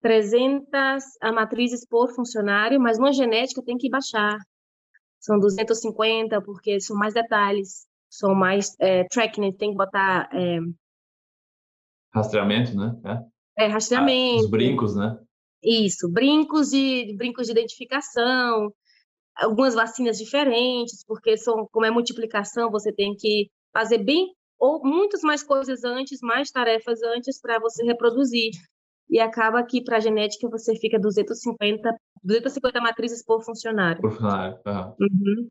300 matrizes por funcionário, mas numa genética tem que baixar são 250, porque são mais detalhes, são mais é, tracking, tem que botar. É... Rastreamento, né? É, é rastreamento. Ah, os brincos, né? Isso, brincos de, brincos de identificação, algumas vacinas diferentes, porque são, como é multiplicação, você tem que fazer bem ou muitas mais coisas antes, mais tarefas antes para você reproduzir. E acaba que para a genética você fica 250, 250 matrizes por funcionário. Por funcionário, uhum.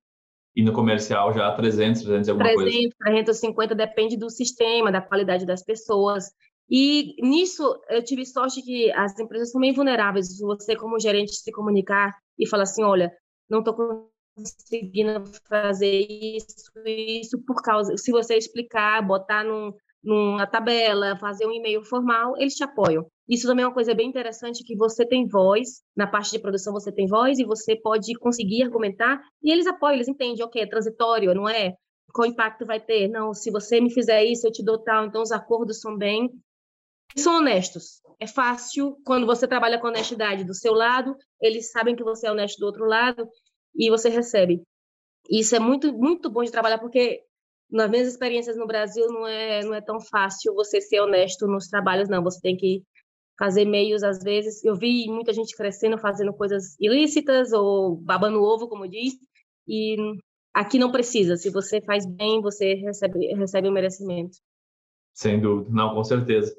E no comercial já 300, 300 alguma 300, coisa? 300, 350, depende do sistema, da qualidade das pessoas. E nisso eu tive sorte que as empresas são meio vulneráveis. Você, como gerente, se comunicar e falar assim: olha, não estou conseguindo fazer isso, isso por causa. Se você explicar, botar num, numa tabela, fazer um e-mail formal, eles te apoiam. Isso também é uma coisa bem interessante que você tem voz, na parte de produção você tem voz e você pode conseguir argumentar e eles apoiam, eles entendem, ok, é transitório, não é? Qual impacto vai ter? Não, se você me fizer isso, eu te dou tal, então os acordos são bem são honestos. É fácil quando você trabalha com honestidade do seu lado, eles sabem que você é honesto do outro lado e você recebe. Isso é muito muito bom de trabalhar porque nas minhas experiências no Brasil não é não é tão fácil você ser honesto nos trabalhos não, você tem que fazer meios às vezes. Eu vi muita gente crescendo fazendo coisas ilícitas ou babando ovo, como diz, e aqui não precisa. Se você faz bem, você recebe recebe o merecimento. Sem dúvida, não, com certeza.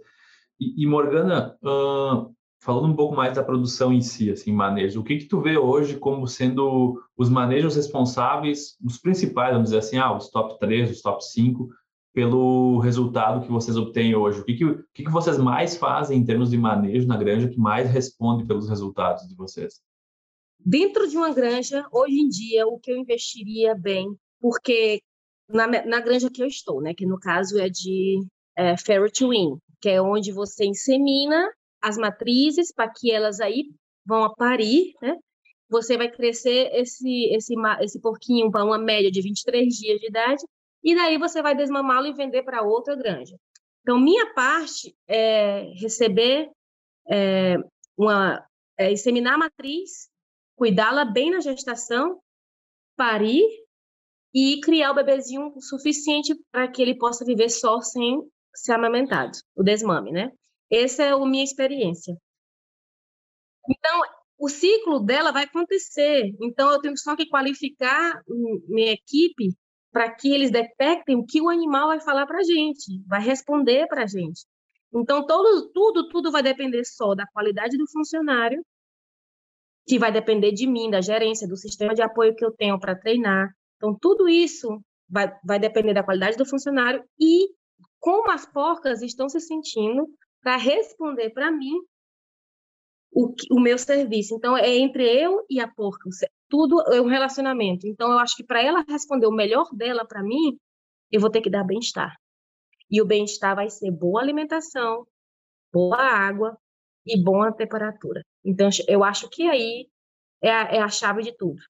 E, e Morgana, uh, falando um pouco mais da produção em si, assim, manejo, o que que tu vê hoje como sendo os manejos responsáveis, os principais, vamos dizer assim, ah, os top 3, os top 5, pelo resultado que vocês obtêm hoje? O que que, o que que vocês mais fazem em termos de manejo na granja que mais responde pelos resultados de vocês? Dentro de uma granja, hoje em dia, o que eu investiria bem, porque na, na granja que eu estou, né, que no caso é de é, Ferret que é onde você insemina as matrizes para que elas aí vão parir, né? Você vai crescer esse, esse, esse porquinho para uma média de 23 dias de idade, e daí você vai desmamá-lo e vender para outra granja. Então, minha parte é receber é, uma. É, inseminar a matriz, cuidá-la bem na gestação, parir e criar o bebezinho suficiente para que ele possa viver só sem ser amamentado, o desmame, né? Essa é a minha experiência. Então, o ciclo dela vai acontecer. Então, eu tenho só que qualificar minha equipe para que eles detectem o que o animal vai falar para a gente, vai responder para a gente. Então, todo, tudo, tudo vai depender só da qualidade do funcionário, que vai depender de mim, da gerência, do sistema de apoio que eu tenho para treinar. Então, tudo isso vai, vai depender da qualidade do funcionário e como as porcas estão se sentindo para responder para mim o, o, meu serviço. Então, é entre eu e a porca. Tudo é um relacionamento. Então, eu acho que para ela responder o melhor dela para mim, eu vou ter que dar bem-estar. E o bem-estar vai ser boa alimentação, boa água e boa temperatura. Então, eu acho que aí é a, é a chave de tudo.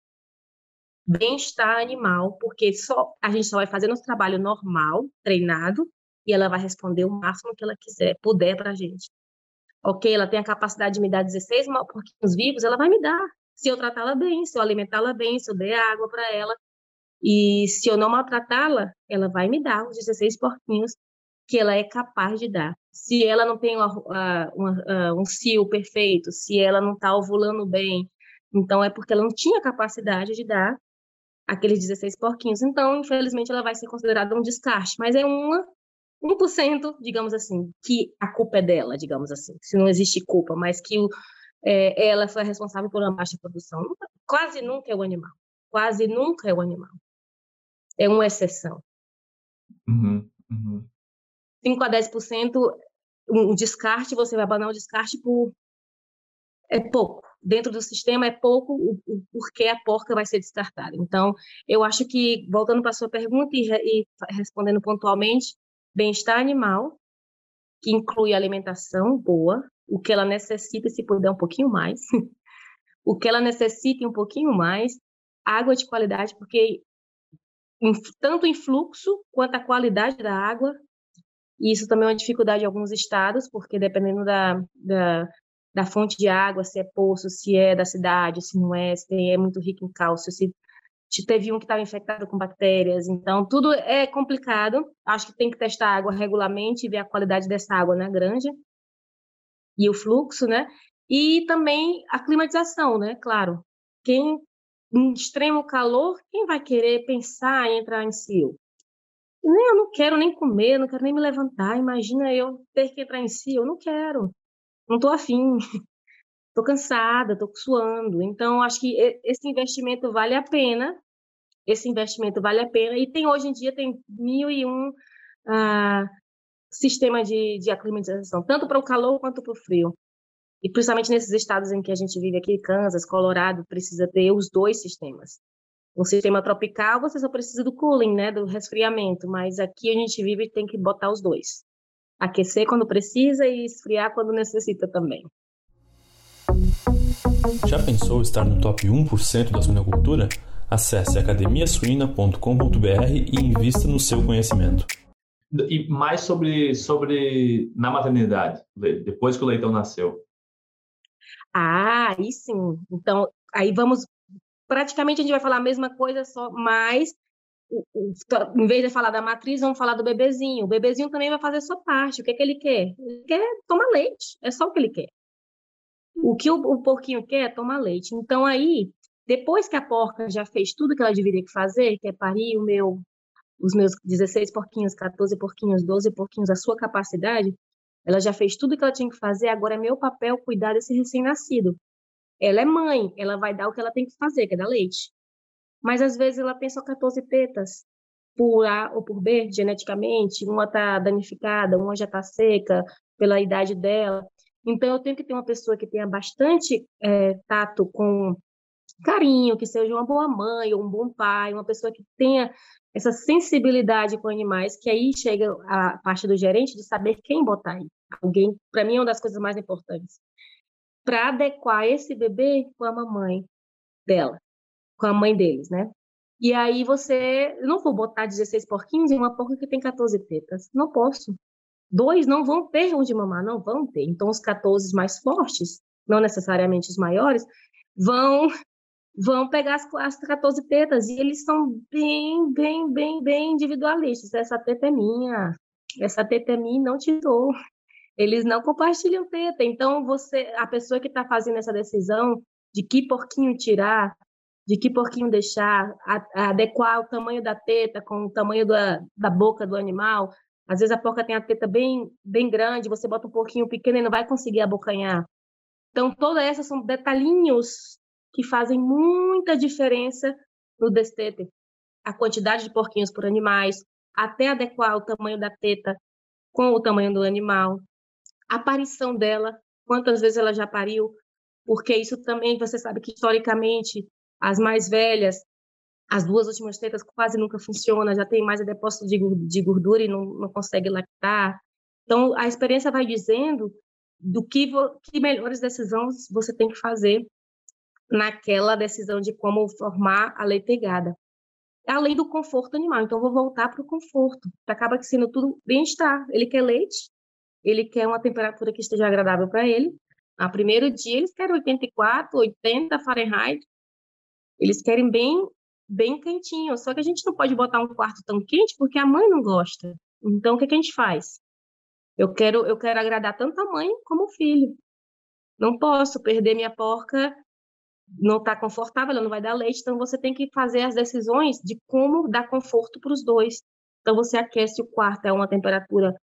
Bem-estar animal, porque só a gente só vai fazer nosso trabalho normal, treinado, e ela vai responder o máximo que ela quiser, puder para a gente. Ok, ela tem a capacidade de me dar 16 porquinhos vivos, ela vai me dar. Se eu tratá-la bem, se eu alimentá-la bem, se eu der água para ela. E se eu não maltratá-la, ela vai me dar os 16 porquinhos que ela é capaz de dar. Se ela não tem uma, uma, um cio perfeito, se ela não está ovulando bem, então é porque ela não tinha capacidade de dar aqueles 16 porquinhos. Então, infelizmente, ela vai ser considerada um descarte, mas é uma 1%, digamos assim, que a culpa é dela, digamos assim, se não existe culpa, mas que o, é, ela foi responsável por uma baixa produção. Quase nunca é o animal. Quase nunca é o animal. É uma exceção. Uhum, uhum. 5 a 10%, um descarte, você vai abanar o descarte por. É pouco. Dentro do sistema é pouco o, o porquê a porca vai ser descartada. Então, eu acho que, voltando para a sua pergunta e, e respondendo pontualmente, bem-estar animal, que inclui alimentação boa, o que ela necessita, se puder um pouquinho mais, o que ela necessita um pouquinho mais, água de qualidade, porque tanto em fluxo quanto a qualidade da água, e isso também é uma dificuldade em alguns estados, porque dependendo da, da, da fonte de água, se é poço, se é da cidade, se não é, se é muito rico em cálcio, se teve um que estava infectado com bactérias, então tudo é complicado. Acho que tem que testar a água regularmente e ver a qualidade dessa água na granja e o fluxo, né? E também a climatização, né? Claro, quem em extremo calor, quem vai querer pensar em entrar em cio? Nem eu não quero nem comer, não quero nem me levantar. Imagina eu ter que entrar em si, eu não quero. Não estou afim. Estou cansada, estou suando. Então, acho que esse investimento vale a pena. Esse investimento vale a pena. E tem hoje em dia tem mil e um uh, sistema de, de aclimatização, tanto para o calor quanto para o frio. E principalmente nesses estados em que a gente vive aqui, Kansas, Colorado, precisa ter os dois sistemas. Um sistema tropical, você só precisa do cooling, né, do resfriamento, mas aqui a gente vive e tem que botar os dois. Aquecer quando precisa e esfriar quando necessita também. Já pensou estar no top 1% da suinocultura? Acesse academiasuina.com.br e invista no seu conhecimento. E mais sobre, sobre na maternidade, depois que o leitão nasceu. Ah, aí sim. Então, aí vamos. Praticamente a gente vai falar a mesma coisa, só mais. Em vez de falar da matriz, vamos falar do bebezinho. O bebezinho também vai fazer sua parte. O que, é que ele quer? Ele quer tomar leite. É só o que ele quer. O que o, o porquinho quer é tomar leite. Então, aí, depois que a porca já fez tudo que ela deveria fazer, que é parir o meu os meus 16 porquinhos, 14 porquinhos, 12 porquinhos, a sua capacidade, ela já fez tudo que ela tinha que fazer, agora é meu papel cuidar desse recém-nascido. Ela é mãe, ela vai dar o que ela tem que fazer, que é dar leite. Mas às vezes ela tem só 14 tetas, por A ou por B, geneticamente, uma está danificada, uma já está seca pela idade dela. Então eu tenho que ter uma pessoa que tenha bastante é, tato com carinho, que seja uma boa mãe ou um bom pai, uma pessoa que tenha essa sensibilidade com animais, que aí chega a parte do gerente de saber quem botar aí. Alguém, para mim, é uma das coisas mais importantes. Para adequar esse bebê com a mamãe dela, com a mãe deles, né? E aí você, eu não vou botar 16 porquinhos em uma porca que tem 14 tetas. Não posso. Dois não vão ter onde mamar, não vão ter. Então, os 14 mais fortes, não necessariamente os maiores, vão vão pegar as, as 14 tetas e eles são bem, bem, bem, bem individualistas. Essa teta é minha, essa teta é minha não te dou. Eles não compartilham teta. Então, você, a pessoa que está fazendo essa decisão de que porquinho tirar, de que porquinho deixar, a, a adequar o tamanho da teta com o tamanho da, da boca do animal. Às vezes a porca tem a teta bem, bem grande, você bota um porquinho pequeno e não vai conseguir abocanhar. Então, todas essas são detalhinhos que fazem muita diferença no destete. A quantidade de porquinhos por animais, até adequar o tamanho da teta com o tamanho do animal, a aparição dela, quantas vezes ela já pariu, porque isso também você sabe que historicamente as mais velhas, as duas últimas tetas quase nunca funcionam, já tem mais depósito de gordura e não, não consegue lactar. Então a experiência vai dizendo do que, que melhores decisões você tem que fazer naquela decisão de como formar a leitegada. Além do conforto animal. Então, vou voltar para o conforto. Acaba sendo tudo bem-estar. Ele quer leite, ele quer uma temperatura que esteja agradável para ele. No primeiro dia, eles querem 84, 80 Fahrenheit. Eles querem bem, bem quentinho. Só que a gente não pode botar um quarto tão quente porque a mãe não gosta. Então, o que, que a gente faz? Eu quero, eu quero agradar tanto a mãe como o filho. Não posso perder minha porca não está confortável, ela não vai dar leite, então você tem que fazer as decisões de como dar conforto para os dois. Então você aquece o quarto a uma temperatura,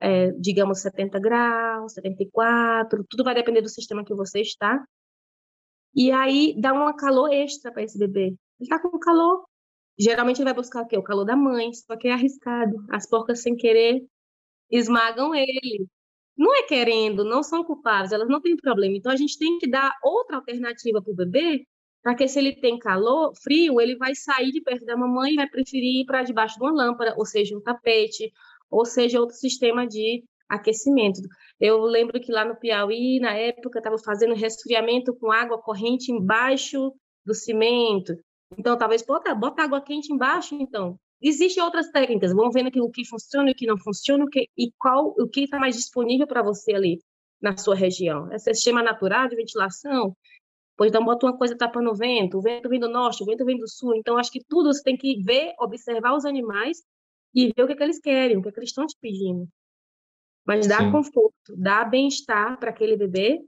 é, digamos, 70 graus, 74, tudo vai depender do sistema que você está. E aí dá um calor extra para esse bebê. Ele está com calor. Geralmente ele vai buscar o quê? O calor da mãe, só que é arriscado. As porcas, sem querer, esmagam ele não é querendo, não são culpadas, elas não têm problema. Então a gente tem que dar outra alternativa para o bebê, para que se ele tem calor, frio, ele vai sair de perto da mamãe e vai preferir ir para debaixo de uma lâmpada, ou seja, um tapete, ou seja, outro sistema de aquecimento. Eu lembro que lá no Piauí, na época, estava fazendo resfriamento com água corrente embaixo do cimento. Então, talvez, bota, bota água quente embaixo, então. Existem outras técnicas, vão vendo o que funciona e o que não funciona o que, e qual o que está mais disponível para você ali na sua região. É sistema natural de ventilação, pois então bota uma coisa tapando o vento, o vento vem do norte, o vento vem do sul, então acho que tudo você tem que ver, observar os animais e ver o que, é que eles querem, o que, é que eles estão te pedindo. Mas dá Sim. conforto, dá bem-estar para aquele bebê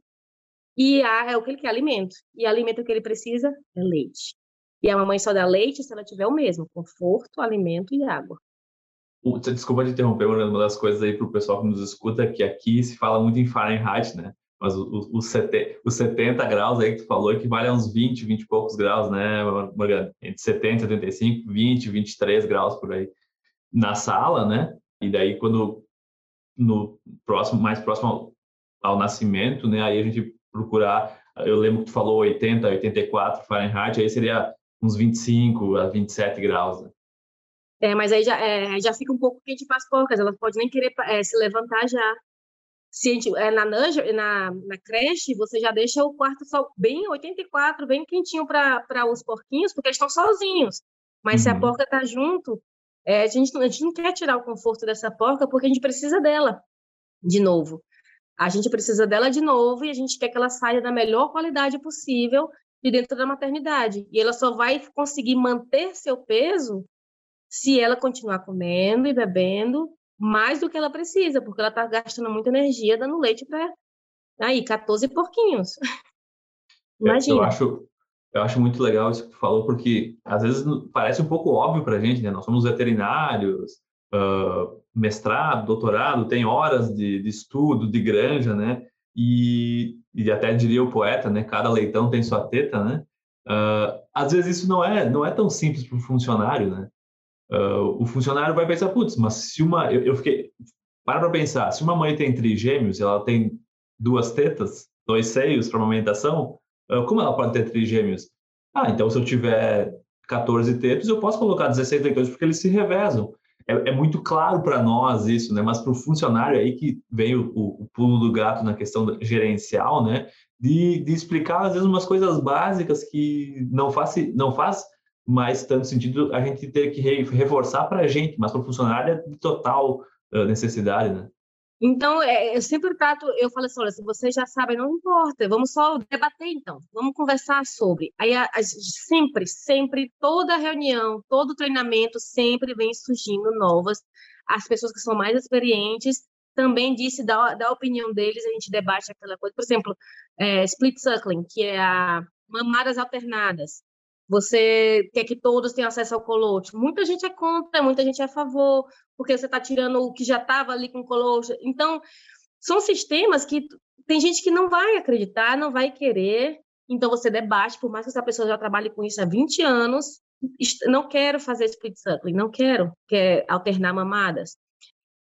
e é o que ele quer, alimento. E alimento que ele precisa é leite. E a mamãe só dá leite se ela tiver o mesmo, conforto, alimento e água. Desculpa te interromper, uma das coisas aí para o pessoal que nos escuta, que aqui se fala muito em Fahrenheit, né? Mas os, os, 70, os 70 graus aí que tu falou equivale a uns 20, 20 e poucos graus, né, Morgana? Entre 70 e 75, 20, 23 graus por aí na sala, né? E daí quando no próximo, mais próximo ao, ao nascimento, né? Aí a gente procurar, eu lembro que tu falou 80, 84 Fahrenheit, aí seria uns 25 a 27 graus, né? É, mas aí já, é, já fica um pouco quente para as porcas, elas podem nem querer é, se levantar já. Se a gente, é, na, na, na creche, você já deixa o quarto só bem 84, bem quentinho para os porquinhos, porque eles estão sozinhos. Mas uhum. se a uhum. porca está junto, é, a, gente, a gente não quer tirar o conforto dessa porca porque a gente precisa dela de novo. A gente precisa dela de novo e a gente quer que ela saia da melhor qualidade possível de dentro da maternidade. E ela só vai conseguir manter seu peso se ela continuar comendo e bebendo mais do que ela precisa, porque ela está gastando muita energia dando leite para aí 14 porquinhos. Imagina. Eu acho, eu acho muito legal isso que tu falou, porque às vezes parece um pouco óbvio para a gente, né? Nós somos veterinários, uh, mestrado, doutorado, tem horas de, de, estudo, de granja, né? E, e até diria o poeta, né? Cada leitão tem sua teta, né? Uh, às vezes isso não é não é tão simples para o funcionário, né? Uh, o funcionário vai pensar, putz, mas se uma. Eu, eu fiquei. Para para pensar, se uma mãe tem trigêmeos, ela tem duas tetas, dois seios para amamentação, uh, como ela pode ter trigêmeos? Ah, então se eu tiver 14 tetos, eu posso colocar 16 leitores, porque eles se revezam. É, é muito claro para nós isso, né? Mas para o funcionário aí que vem o, o, pulo do gato na questão gerencial, né? De, de explicar, às vezes, umas coisas básicas que não faz, não faz mas tanto sentido a gente ter que reforçar para a gente, mas para o funcionário é de total uh, necessidade, né? Então, é, eu sempre trato, eu falo assim, olha, se vocês já sabem, não importa, vamos só debater então, vamos conversar sobre. Aí, sempre, sempre, toda reunião, todo treinamento, sempre vem surgindo novas. As pessoas que são mais experientes também disse da, da opinião deles, a gente debate aquela coisa. Por exemplo, é, split suckling, que é a mamadas alternadas. Você quer que todos tenham acesso ao colote. Muita gente é contra, muita gente é a favor, porque você está tirando o que já estava ali com o colote. Então, são sistemas que tem gente que não vai acreditar, não vai querer. Então, você debate, por mais que essa pessoa já trabalhe com isso há 20 anos, não quero fazer split suckling, não quero, quer alternar mamadas.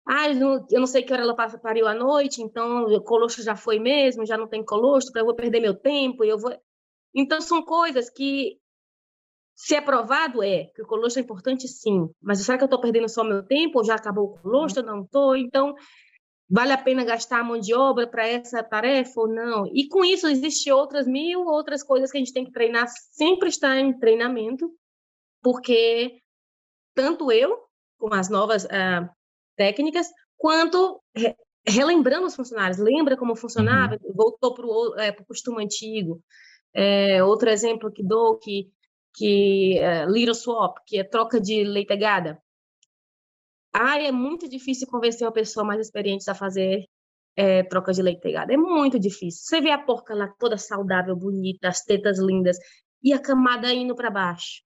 Ah, eu não sei que hora ela pariu à noite, então o colostro já foi mesmo, já não tem colostro, eu vou perder meu tempo, eu vou... Então, são coisas que se é provado, é, que o colostro é importante, sim. Mas será que eu estou perdendo só meu tempo? Ou já acabou o colostro? Não estou. Então, vale a pena gastar a mão de obra para essa tarefa ou não? E com isso, existem outras mil outras coisas que a gente tem que treinar, sempre está em treinamento, porque tanto eu, com as novas uh, técnicas, quanto re relembrando os funcionários, lembra como funcionava, uhum. voltou para o é, costume antigo. É, outro exemplo que dou, que que é little swap, que é troca de leitegada. Ah, é muito difícil convencer uma pessoa mais experiente a fazer é, troca de leitegada. É muito difícil. Você vê a porca lá toda saudável, bonita, as tetas lindas e a camada indo para baixo.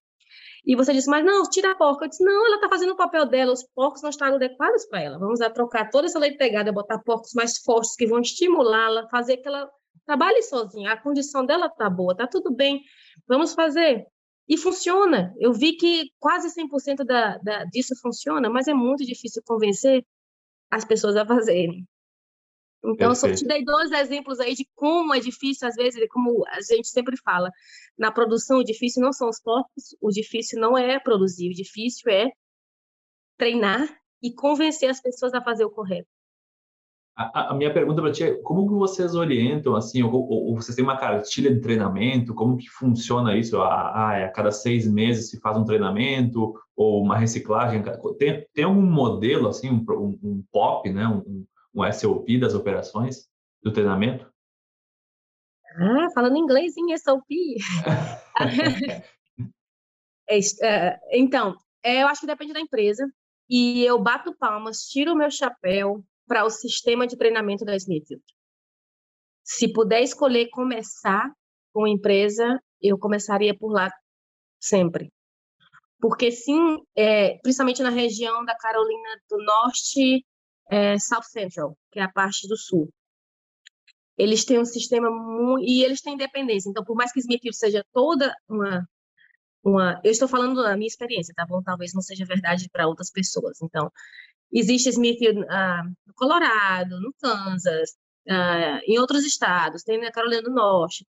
E você disse, mas não, tira a porca. Eu disse, não, ela está fazendo o papel dela, os porcos não estão adequados para ela. Vamos trocar toda essa leite pegada, botar porcos mais fortes que vão estimulá-la, fazer que ela trabalhe sozinha. A condição dela está boa, está tudo bem. Vamos fazer. E funciona. Eu vi que quase 100% da, da, disso funciona, mas é muito difícil convencer as pessoas a fazerem. Então, eu só te dei dois exemplos aí de como é difícil, às vezes, como a gente sempre fala, na produção o difícil não são os corpos, o difícil não é produzir, o difícil é treinar e convencer as pessoas a fazer o correto. A, a, minha pergunta para ti é como que vocês orientam, assim, ou, ou, ou, vocês têm uma cartilha de treinamento, como que funciona isso? Ah, a cada seis meses se faz um treinamento ou uma reciclagem? Tem, tem algum modelo, assim, um, um, um POP, né? Um, um SOP das operações, do treinamento? Ah, falando inglês em SOP. É, é, então, é, eu acho que depende da empresa. E eu bato palmas, tiro o meu chapéu para o sistema de treinamento da Smithfield. Se puder escolher começar com empresa, eu começaria por lá sempre. porque sim, é, principalmente na região da Carolina do Norte, é, South Central, que é a parte do sul. Eles têm um sistema muito, e eles têm independência. Então, por mais que Smithfield seja toda uma uma, eu estou falando da minha experiência, tá bom? Talvez não seja verdade para outras pessoas. Então, existe Smithfield ah, no Colorado, no Kansas, ah, em outros estados, tem na Carolina do Norte,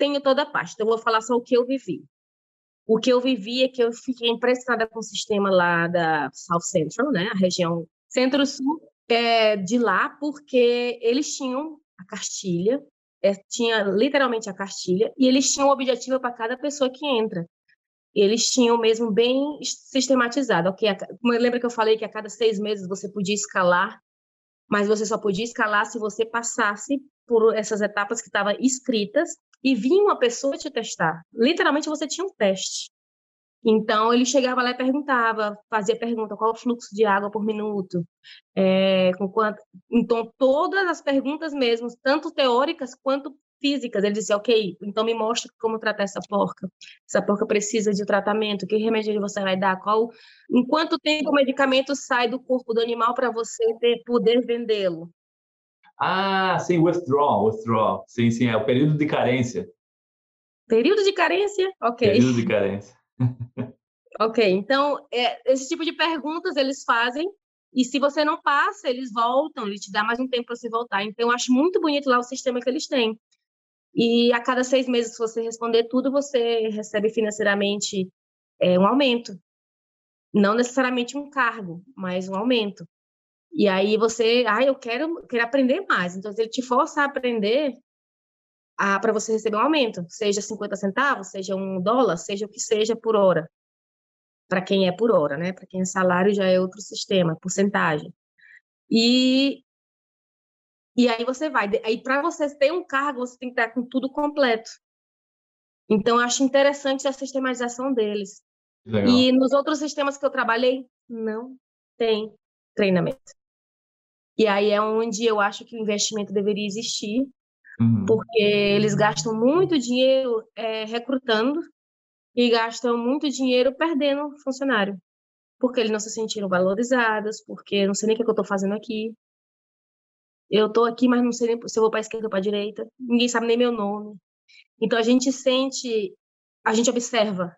em toda parte. Então, eu vou falar só o que eu vivi. O que eu vivi é que eu fiquei impressionada com o sistema lá da South Central, né? A região centro-sul é, de lá, porque eles tinham a cartilha, é, tinha literalmente a cartilha, e eles tinham um objetivo para cada pessoa que entra eles tinham mesmo bem sistematizado. Ok, lembra que eu falei que a cada seis meses você podia escalar, mas você só podia escalar se você passasse por essas etapas que estavam escritas e vinha uma pessoa te testar. Literalmente você tinha um teste. Então ele chegava lá e perguntava, fazia pergunta qual o fluxo de água por minuto, é, com quanto. Então todas as perguntas mesmo, tanto teóricas quanto físicas. Ele disse, ok, então me mostra como tratar essa porca. Essa porca precisa de tratamento, que remédio você vai dar, qual, em quanto tempo o medicamento sai do corpo do animal para você ter, poder vendê-lo. Ah, sim, withdrawal, withdrawal. Sim, sim, é o período de carência. Período de carência? Ok. Período de carência. ok, então, é, esse tipo de perguntas eles fazem e se você não passa, eles voltam, ele te dá mais um tempo para você voltar. Então, eu acho muito bonito lá o sistema que eles têm. E a cada seis meses, se você responder tudo, você recebe financeiramente é, um aumento. Não necessariamente um cargo, mas um aumento. E aí você, ah, eu quero, quero aprender mais. Então, ele te força a aprender para você receber um aumento, seja 50 centavos, seja um dólar, seja o que seja por hora. Para quem é por hora, né? Para quem é salário já é outro sistema, porcentagem. E e aí você vai. Aí para você ter um cargo, você tem que estar com tudo completo. Então eu acho interessante a sistematização deles. Legal. E nos outros sistemas que eu trabalhei, não tem treinamento. E aí é onde eu acho que o investimento deveria existir, uhum. porque eles gastam muito dinheiro é, recrutando e gastam muito dinheiro perdendo funcionário, porque eles não se sentiram valorizados, porque não sei nem o que eu estou fazendo aqui, eu estou aqui, mas não sei nem se eu vou para a esquerda ou para a direita. Ninguém sabe nem meu nome. Então a gente sente, a gente observa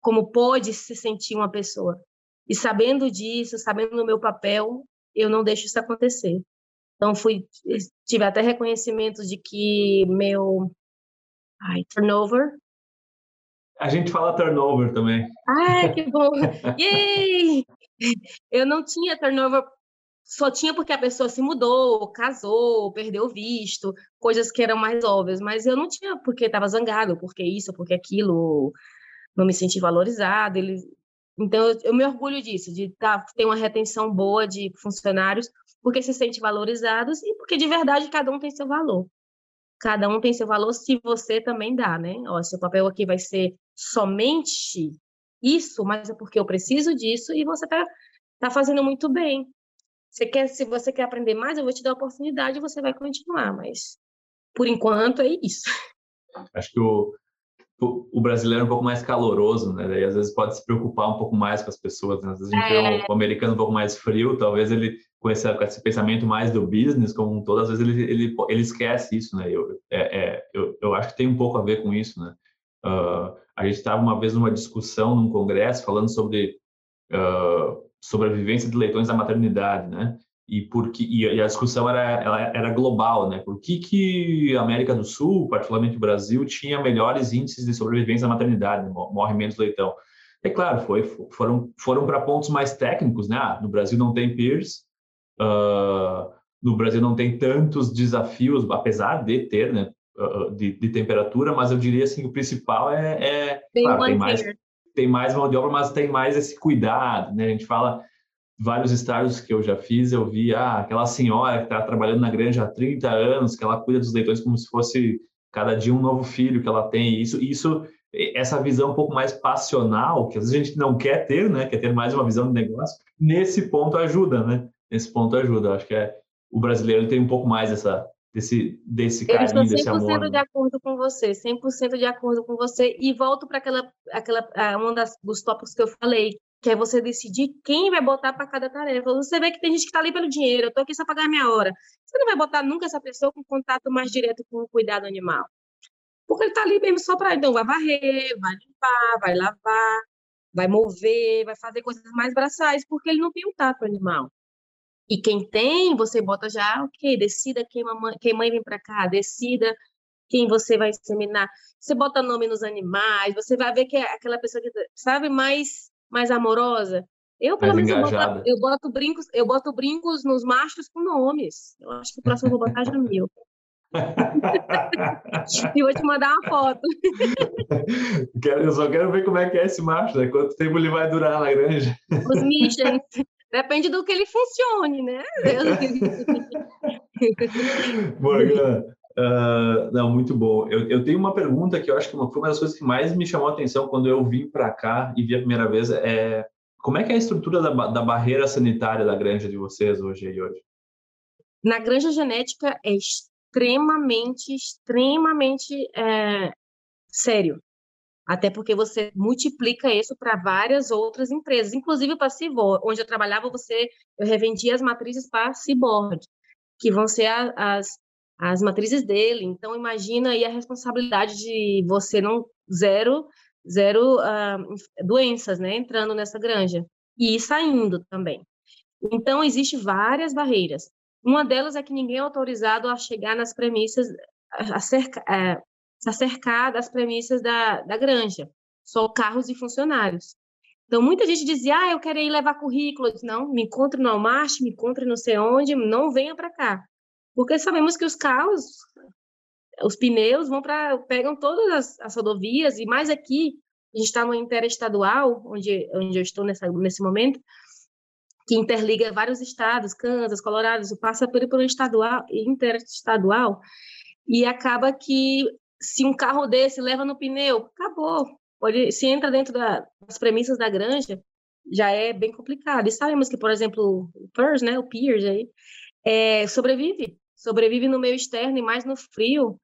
como pode se sentir uma pessoa. E sabendo disso, sabendo do meu papel, eu não deixo isso acontecer. Então fui tive até reconhecimento de que meu ai, turnover a gente fala turnover também. Ai, que bom! Yay! Eu não tinha turnover só tinha porque a pessoa se mudou, casou, perdeu visto, coisas que eram mais óbvias, mas eu não tinha porque estava zangado, porque isso, porque aquilo, não me senti valorizado. Ele... Então, eu, eu me orgulho disso, de tá, ter uma retenção boa de funcionários, porque se sente valorizados e porque de verdade cada um tem seu valor. Cada um tem seu valor se você também dá, né? Ó, seu papel aqui vai ser somente isso, mas é porque eu preciso disso e você está tá fazendo muito bem. Você quer, se você quer aprender mais, eu vou te dar a oportunidade e você vai continuar, mas por enquanto é isso. Acho que o, o, o brasileiro é um pouco mais caloroso, né? Daí às vezes pode se preocupar um pouco mais com as pessoas, né? Às vezes a gente é... vê o, americano um pouco mais frio, talvez ele com esse, com esse pensamento mais do business como um todo, às vezes ele, ele, ele esquece isso, né? Eu, é, é, eu, eu acho que tem um pouco a ver com isso, né? Uh, a gente estava uma vez numa discussão num congresso falando sobre uh, sobre a vivência de leitões da maternidade, né? E, porque, e a discussão era, ela era global, né? Por que, que a América do Sul, particularmente o Brasil, tinha melhores índices de sobrevivência da maternidade, né? morre menos leitão? É claro, foi, foram, foram para pontos mais técnicos, né? Ah, no Brasil não tem peers, uh, no Brasil não tem tantos desafios, apesar de ter, né? Uh, de, de, temperatura, mas eu diria assim, o principal é, é tem, claro, tem mais tem mais mão de obra, mas tem mais esse cuidado, né? A gente fala vários estágios que eu já fiz, eu vi ah, aquela senhora que está trabalhando na granja há 30 anos, que ela cuida dos leitões como se fosse cada dia um novo filho que ela tem. Isso, isso, essa visão um pouco mais passional, que às vezes a gente não quer ter, né? Quer ter mais uma visão de negócio. Nesse ponto ajuda, né? Nesse ponto ajuda. Eu acho que é o brasileiro tem um pouco mais essa desse, desse carinho, Eu desse estou 100% amor. de acordo com você, 100% de acordo com você. E volto para aquela, aquela, um das, dos tópicos que eu falei, que é você decidir quem vai botar para cada tarefa. Você vê que tem gente que está ali pelo dinheiro, eu estou aqui só para ganhar minha hora. Você não vai botar nunca essa pessoa com contato mais direto com o cuidado animal. Porque ele está ali mesmo só para. Então, vai varrer, vai limpar, vai lavar, vai mover, vai fazer coisas mais braçais, porque ele não tem o tato animal. E quem tem, você bota já, ok, decida quem, mamãe, quem mãe vem para cá, decida quem você vai inseminar. Você bota nome nos animais, você vai ver que é aquela pessoa que, sabe, mais, mais amorosa. Eu, pelo Mais menos, eu boto, eu boto brincos, eu boto brincos nos machos com nomes. Eu acho que o próximo eu vou botar Jamil. E vou te mandar uma foto. Quero- Eu só quero ver como é que é esse macho, né? Quanto tempo ele vai durar na granja. Os Michels. Depende do que ele funcione, né? Morgana, ah, não, muito bom. Eu, eu tenho uma pergunta que eu acho que uma- foi uma das coisas que mais me chamou a atenção quando eu vim para cá e vi a primeira vez. É como é que é a estrutura da, da barreira sanitária da granja de vocês hoje e hoje? Na granja genética é extremamente, extremamente é, sério. Até porque você multiplica isso para várias outras empresas, inclusive para Cibor, onde eu trabalhava, você eu revendia as matrizes para a Cibord, que vão ser a- as, as matrizes dele. Então imagina aí a responsabilidade de você não zero zero ah, doenças, né, entrando nessa granja e saindo também. Então existe várias barreiras. Uma delas é que ninguém é autorizado a chegar nas premissas, a, cerca, a, a cercar das premissas da, da granja, só carros e funcionários. Então, muita gente dizia, ah, eu quero ir levar currículo. Disse, não, me encontre no Almart, me encontre não sei onde, não venha para cá. Porque sabemos que os carros, os pneus vão para, pegam todas as, as rodovias, e mais aqui, a gente está no interestadual, onde, onde eu estou nessa, nesse momento, que interliga vários estados, Kansas, Colorado, passa por, por um estadual, interestadual, e acaba que se um carro desse leva no pneu, acabou. Pode, se entra dentro da, das premissas da granja, já é bem complicado. E sabemos que, por exemplo, o PERS, né, o PEERS aí, é, sobrevive, sobrevive no meio externo e mais no frio,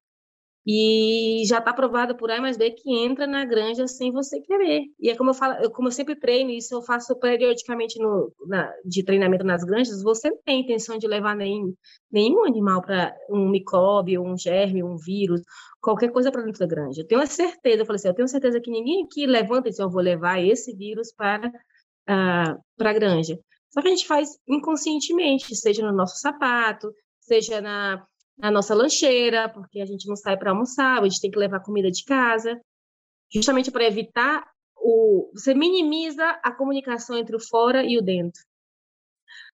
e já está provado por A mais B que entra na granja sem você querer. E é como eu falo, eu, como eu sempre treino, isso eu faço periodicamente no, na, de treinamento nas granjas, você não tem intenção de levar nem, nenhum animal para um micróbio, um germe, um vírus, qualquer coisa para dentro da granja. Eu tenho certeza, eu falei assim, eu tenho certeza que ninguém aqui levanta e diz, eu vou levar esse vírus para, uh, para a granja. Só que a gente faz inconscientemente, seja no nosso sapato, seja na na nossa lancheira, porque a gente não sai para almoçar, a gente tem que levar comida de casa, justamente para evitar o. Você minimiza a comunicação entre o fora e o dentro.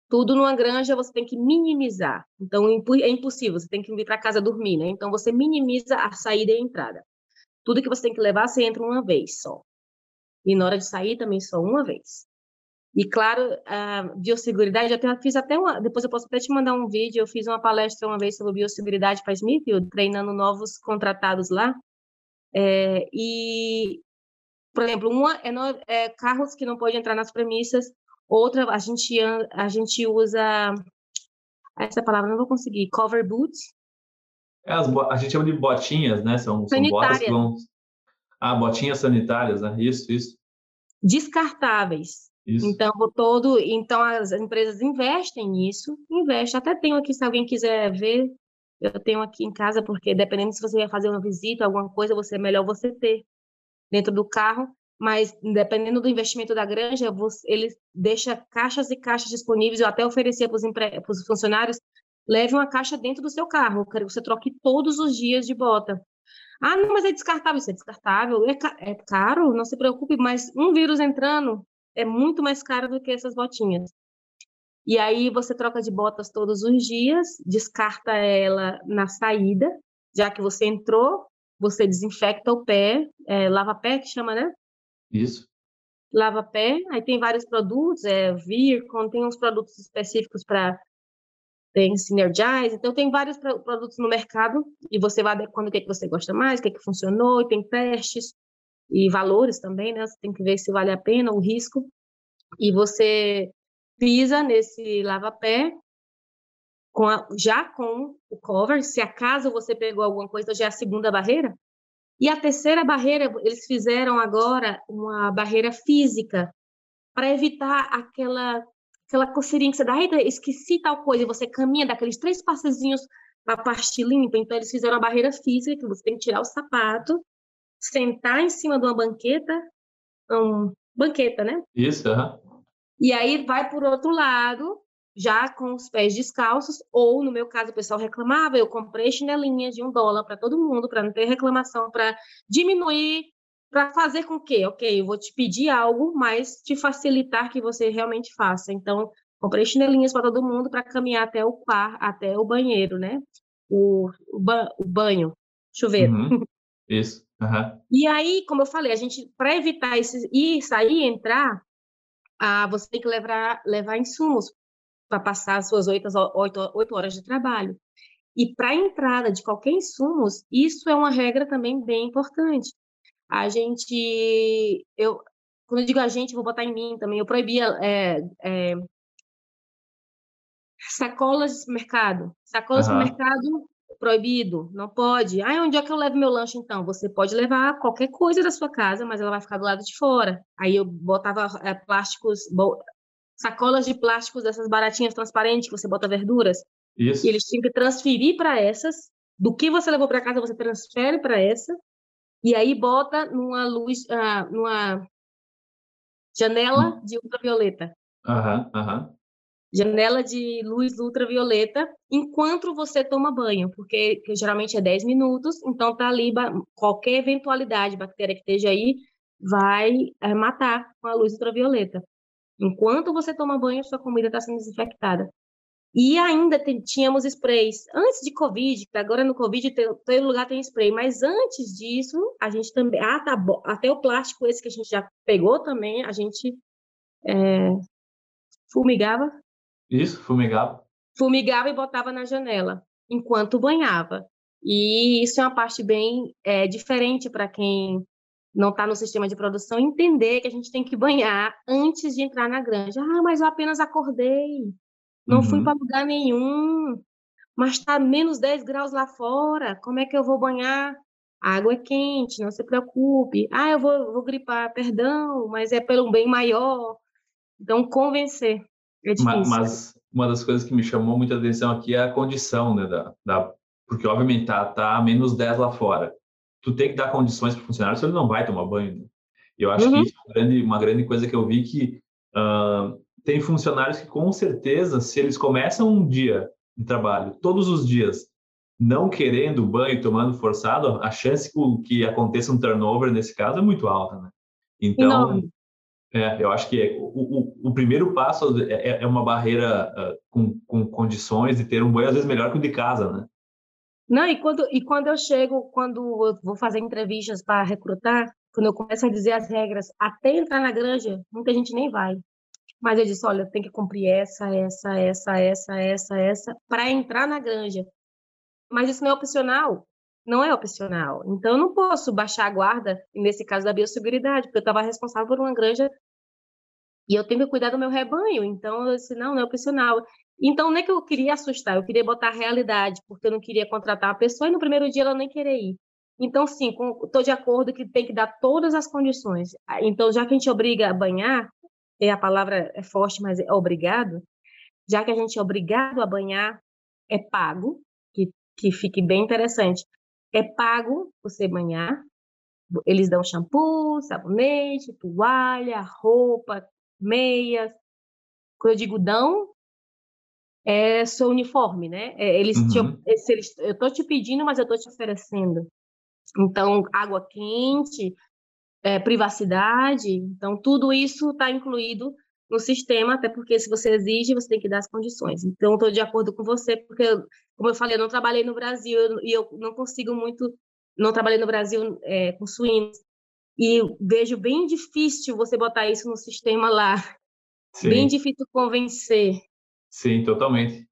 Tudo numa granja você tem que minimizar. Então é impossível, você tem que vir para casa dormir, né? Então você minimiza a saída e a entrada. Tudo que você tem que levar, você entra uma vez só. E na hora de sair também só uma vez. E claro, a biosseguridade, eu fiz até uma, depois eu posso até te mandar um vídeo, eu fiz uma palestra uma vez sobre biosseguridade para Smithfield, treinando novos contratados lá. É, e, por exemplo, uma é, no, é, carros que não podem entrar nas premissas, outra a gente, a gente usa, essa palavra não vou conseguir, cover boots. É, as, a gente chama de botinhas, né? São, são botas que vão... Ah, botinhas sanitárias, né? Isso, isso. Descartáveis. Isso. Então, todo, então as empresas investem nisso, investem. Até tenho aqui, se alguém quiser ver, eu tenho aqui em casa, porque dependendo se você vai fazer uma visita, alguma coisa, você é melhor você ter dentro do carro. Mas dependendo do investimento da granja, você, ele deixa caixas e caixas disponíveis. Eu até oferecia para os funcionários, leve uma caixa dentro do seu carro. Que você troque todos os dias de bota. Ah, não, mas é descartável. Isso é descartável. É, ca é caro, não se preocupe, mas um vírus entrando, é muito mais caro do que essas botinhas. E aí você troca de botas todos os dias, descarta ela na saída, já que você entrou, você desinfecta o pé, é, lava pé que chama, né? Isso. Lava pé, aí tem vários produtos, é Vircon, tem uns produtos específicos para tem Synergize, então tem vários produtos no mercado e você vai adequando o que, é que você gosta mais, o que, é que funcionou, e tem testes e valores também, né? Você tem que ver se vale a pena o risco. E você pisa nesse lava-pé com a, já com o cover, se acaso você pegou alguma coisa, já é a segunda barreira. E a terceira barreira, eles fizeram agora uma barreira física para evitar aquela aquela coceirinha que você dá, esqueci tal coisa, e você caminha daqueles três passezinhos para a parte limpa. Então, eles fizeram uma barreira física, que você tem que tirar o sapato, sentar em cima de uma banqueta, um, banqueta, né? Isso, uhum. E aí vai por outro lado, já com os pés descalços, ou no meu caso o pessoal reclamava, eu comprei chinelinhas de um dólar para todo mundo, para não ter reclamação, para diminuir, para fazer com que, ok, eu vou te pedir algo, mas te facilitar que você realmente faça. Então, comprei chinelinhas para todo mundo para caminhar até o par, até o banheiro, né? O, o, ba o banho, chuveiro. Uhum. Isso. Uhum. E aí, como eu falei, a gente, para evitar esse, ir, sair e entrar, ah, você tem que levar, levar insumos para passar as suas oito, oito, oito horas de trabalho. E para a entrada de qualquer insumos, isso é uma regra também bem importante. A gente, eu, quando eu digo a gente, vou botar em mim também, eu proibia é, é, sacolas de supermercado. Sacolas uhum. de supermercado proibido, não pode. Ah, onde é que eu levo meu lanche então? Você pode levar qualquer coisa da sua casa, mas ela vai ficar do lado de fora. Aí eu botava é, plásticos, sacolas de plásticos dessas baratinhas transparentes que você bota verduras. Isso. E eles tinham que transferir para essas. Do que você levou para casa, você transfere para essa. E aí bota numa luz, uh, numa janela hum. de ultravioleta. Aham, uhum, aham. Uhum janela de luz ultravioleta enquanto você toma banho, porque geralmente é 10 minutos, então tá ali qualquer eventualidade, bactéria que esteja aí, vai é, matar com a luz ultravioleta. Enquanto você toma banho, sua comida está sendo desinfectada. E ainda tínhamos sprays. Antes de Covid, agora no Covid todo lugar tem spray, mas antes disso, a gente também. Ah, tá bom. Até o plástico, esse que a gente já pegou também, a gente é, fumigava isso, fumigava. Fumigava e botava na janela, enquanto banhava. E isso é uma parte bem é, diferente para quem não está no sistema de produção, entender que a gente tem que banhar antes de entrar na granja. Ah, mas eu apenas acordei, não uhum. fui para lugar nenhum, mas está menos 10 graus lá fora, como é que eu vou banhar? A água é quente, não se preocupe. Ah, eu vou, vou gripar, perdão, mas é pelo bem maior. Então, convencer. É difícil. Mas uma das coisas que me chamou muita atenção aqui é a condição, né? Da, da, porque, obviamente, tá, tá a menos 10 lá fora. Tu tem que dar condições para o funcionário, senão ele não vai tomar banho. Né? Eu acho uhum. que isso é uma grande, uma grande coisa que eu vi que uh, tem funcionários que, com certeza, se eles começam um dia de trabalho, todos os dias, não querendo banho, tomando forçado, a chance que aconteça um turnover nesse caso é muito alta, né? Então, é, eu acho que o, o, o, primeiro passo é, é, é uma barreira uh, com, com condições de ter um banho às vezes melhor que o de casa, né? Não, e quando, e quando eu chego, quando eu vou fazer entrevistas para recrutar, quando eu começo a dizer as regras, até entrar na granja, muita gente nem vai. Mas eu disse, olha, tem que cumprir essa, essa, essa, essa, essa, essa, para entrar na granja. Mas isso não é opcional não é opcional. Então, eu não posso baixar a guarda, nesse caso da biosseguridade, porque eu estava responsável por uma granja e eu tenho que cuidar do meu rebanho. Então, eu disse, não, não é opcional. Então, não é que eu queria assustar, eu queria botar a realidade, porque eu não queria contratar a pessoa e no primeiro dia ela nem querer ir. Então, sim, estou de acordo que tem que dar todas as condições. Então, já que a gente obriga a banhar, é a palavra é forte, mas é obrigado, já que a gente é obrigado a banhar, é pago, que, que fique bem interessante é pago você banhar. Eles dão shampoo, sabonete, toalha, roupa, meias. Quando eu digo dão, é seu uniforme, né? É, eles uhum. te, eles, eu tô te pedindo, mas eu tô te oferecendo. Então, água quente, é, privacidade, então tudo isso está incluído no sistema, até porque se você exige, você tem que dar as condições. Então, estou de acordo com você, porque, como eu falei, eu não trabalhei no Brasil e eu não consigo muito, não trabalhei no Brasil é, com suínos, e vejo bem difícil você botar isso no sistema lá. Sim. Bem difícil convencer. Sim, totalmente.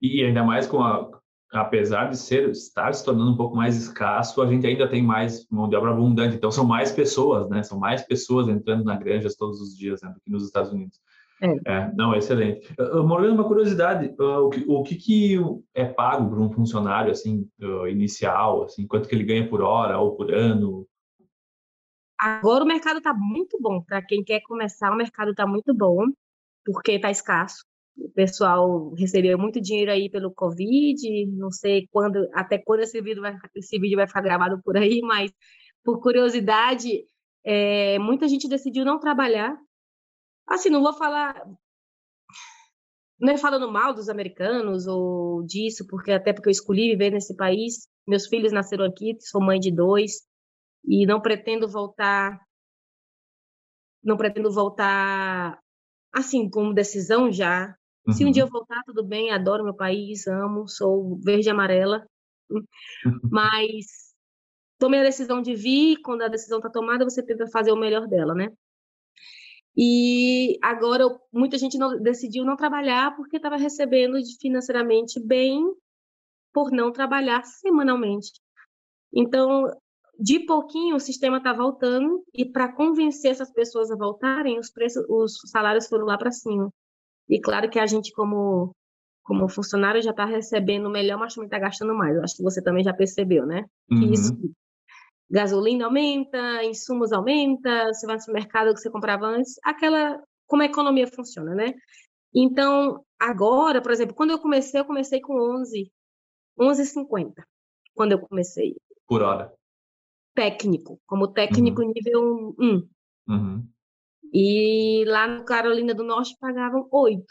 E ainda mais com a, apesar de ser estar se tornando um pouco mais escasso, a gente ainda tem mais mão de obra abundante. Então são mais pessoas, né? São mais pessoas entrando na granja todos os dias né, do que nos Estados Unidos. É. é. não, excelente. Morgana, uma curiosidade, o que, o que, que é pago para um funcionário assim inicial, assim, quanto que ele ganha por hora ou por ano? Agora o mercado está muito bom para quem quer começar. O mercado está muito bom porque está escasso. O pessoal recebeu muito dinheiro aí pelo Covid. Não sei quando, até quando esse vídeo vai, esse vídeo vai ficar gravado por aí, mas por curiosidade, é, muita gente decidiu não trabalhar. Assim, não vou falar. Não é falando mal dos americanos ou disso, porque até porque eu escolhi viver nesse país. Meus filhos nasceram aqui, sou mãe de dois e não pretendo voltar. Não pretendo voltar assim como decisão já. Uhum. Se um dia eu voltar, tudo bem, adoro meu país, amo, sou verde e amarela. Mas tomei a decisão de vir, quando a decisão está tomada, você tenta fazer o melhor dela, né? E agora muita gente não, decidiu não trabalhar porque estava recebendo financeiramente bem por não trabalhar semanalmente. Então, de pouquinho o sistema está voltando e para convencer essas pessoas a voltarem, os preços, os salários foram lá para cima. E claro que a gente como como funcionário já está recebendo melhor, mas também está gastando mais. Eu acho que você também já percebeu, né? Que uhum. isso gasolina aumenta, insumos aumenta, você vai no supermercado que você comprava antes, aquela como a economia funciona, né? Então, agora, por exemplo, quando eu comecei, eu comecei com 11, 11,50. Quando eu comecei. Por hora. Técnico, como técnico uhum. nível 1. Uhum. E lá no Carolina do Norte pagavam 8.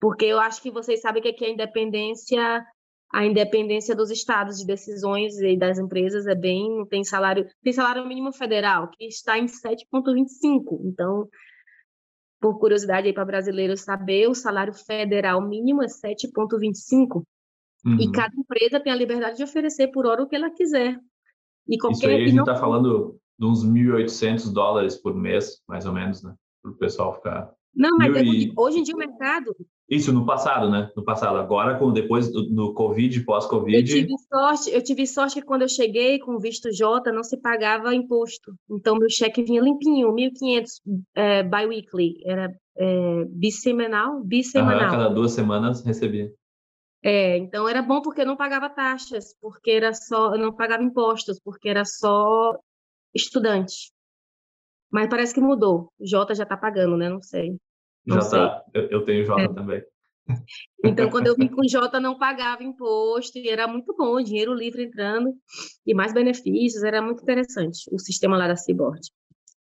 Porque eu acho que vocês sabem que aqui a independência a independência dos estados de decisões e das empresas é bem tem salário tem salário mínimo federal que está em 7.25 então por curiosidade aí para brasileiros saber o salário federal mínimo é 7.25 uhum. e cada empresa tem a liberdade de oferecer por hora o que ela quiser e qualquer isso aí a gente está falando de uns 1.800 dólares por mês mais ou menos né para o pessoal ficar não mas é e... hoje em dia o mercado isso no passado, né? No passado. Agora, com depois do, do Covid, pós-Covid. Eu tive sorte, eu tive sorte que quando eu cheguei com visto J, não se pagava imposto. Então, meu cheque vinha limpinho, 1.500 é, bi-weekly. Era é, bissemanal? Bissemanal. Ah, cada duas semanas recebia. É, então era bom porque eu não pagava taxas, porque era só, eu não pagava impostos, porque era só estudante. Mas parece que mudou. O Jota já está pagando, né? Não sei. Já tá. Eu, eu tenho Jota é. também. Então, quando eu vim com Jota, não pagava imposto e era muito bom, dinheiro livre entrando e mais benefícios, era muito interessante o sistema lá da Seaboard.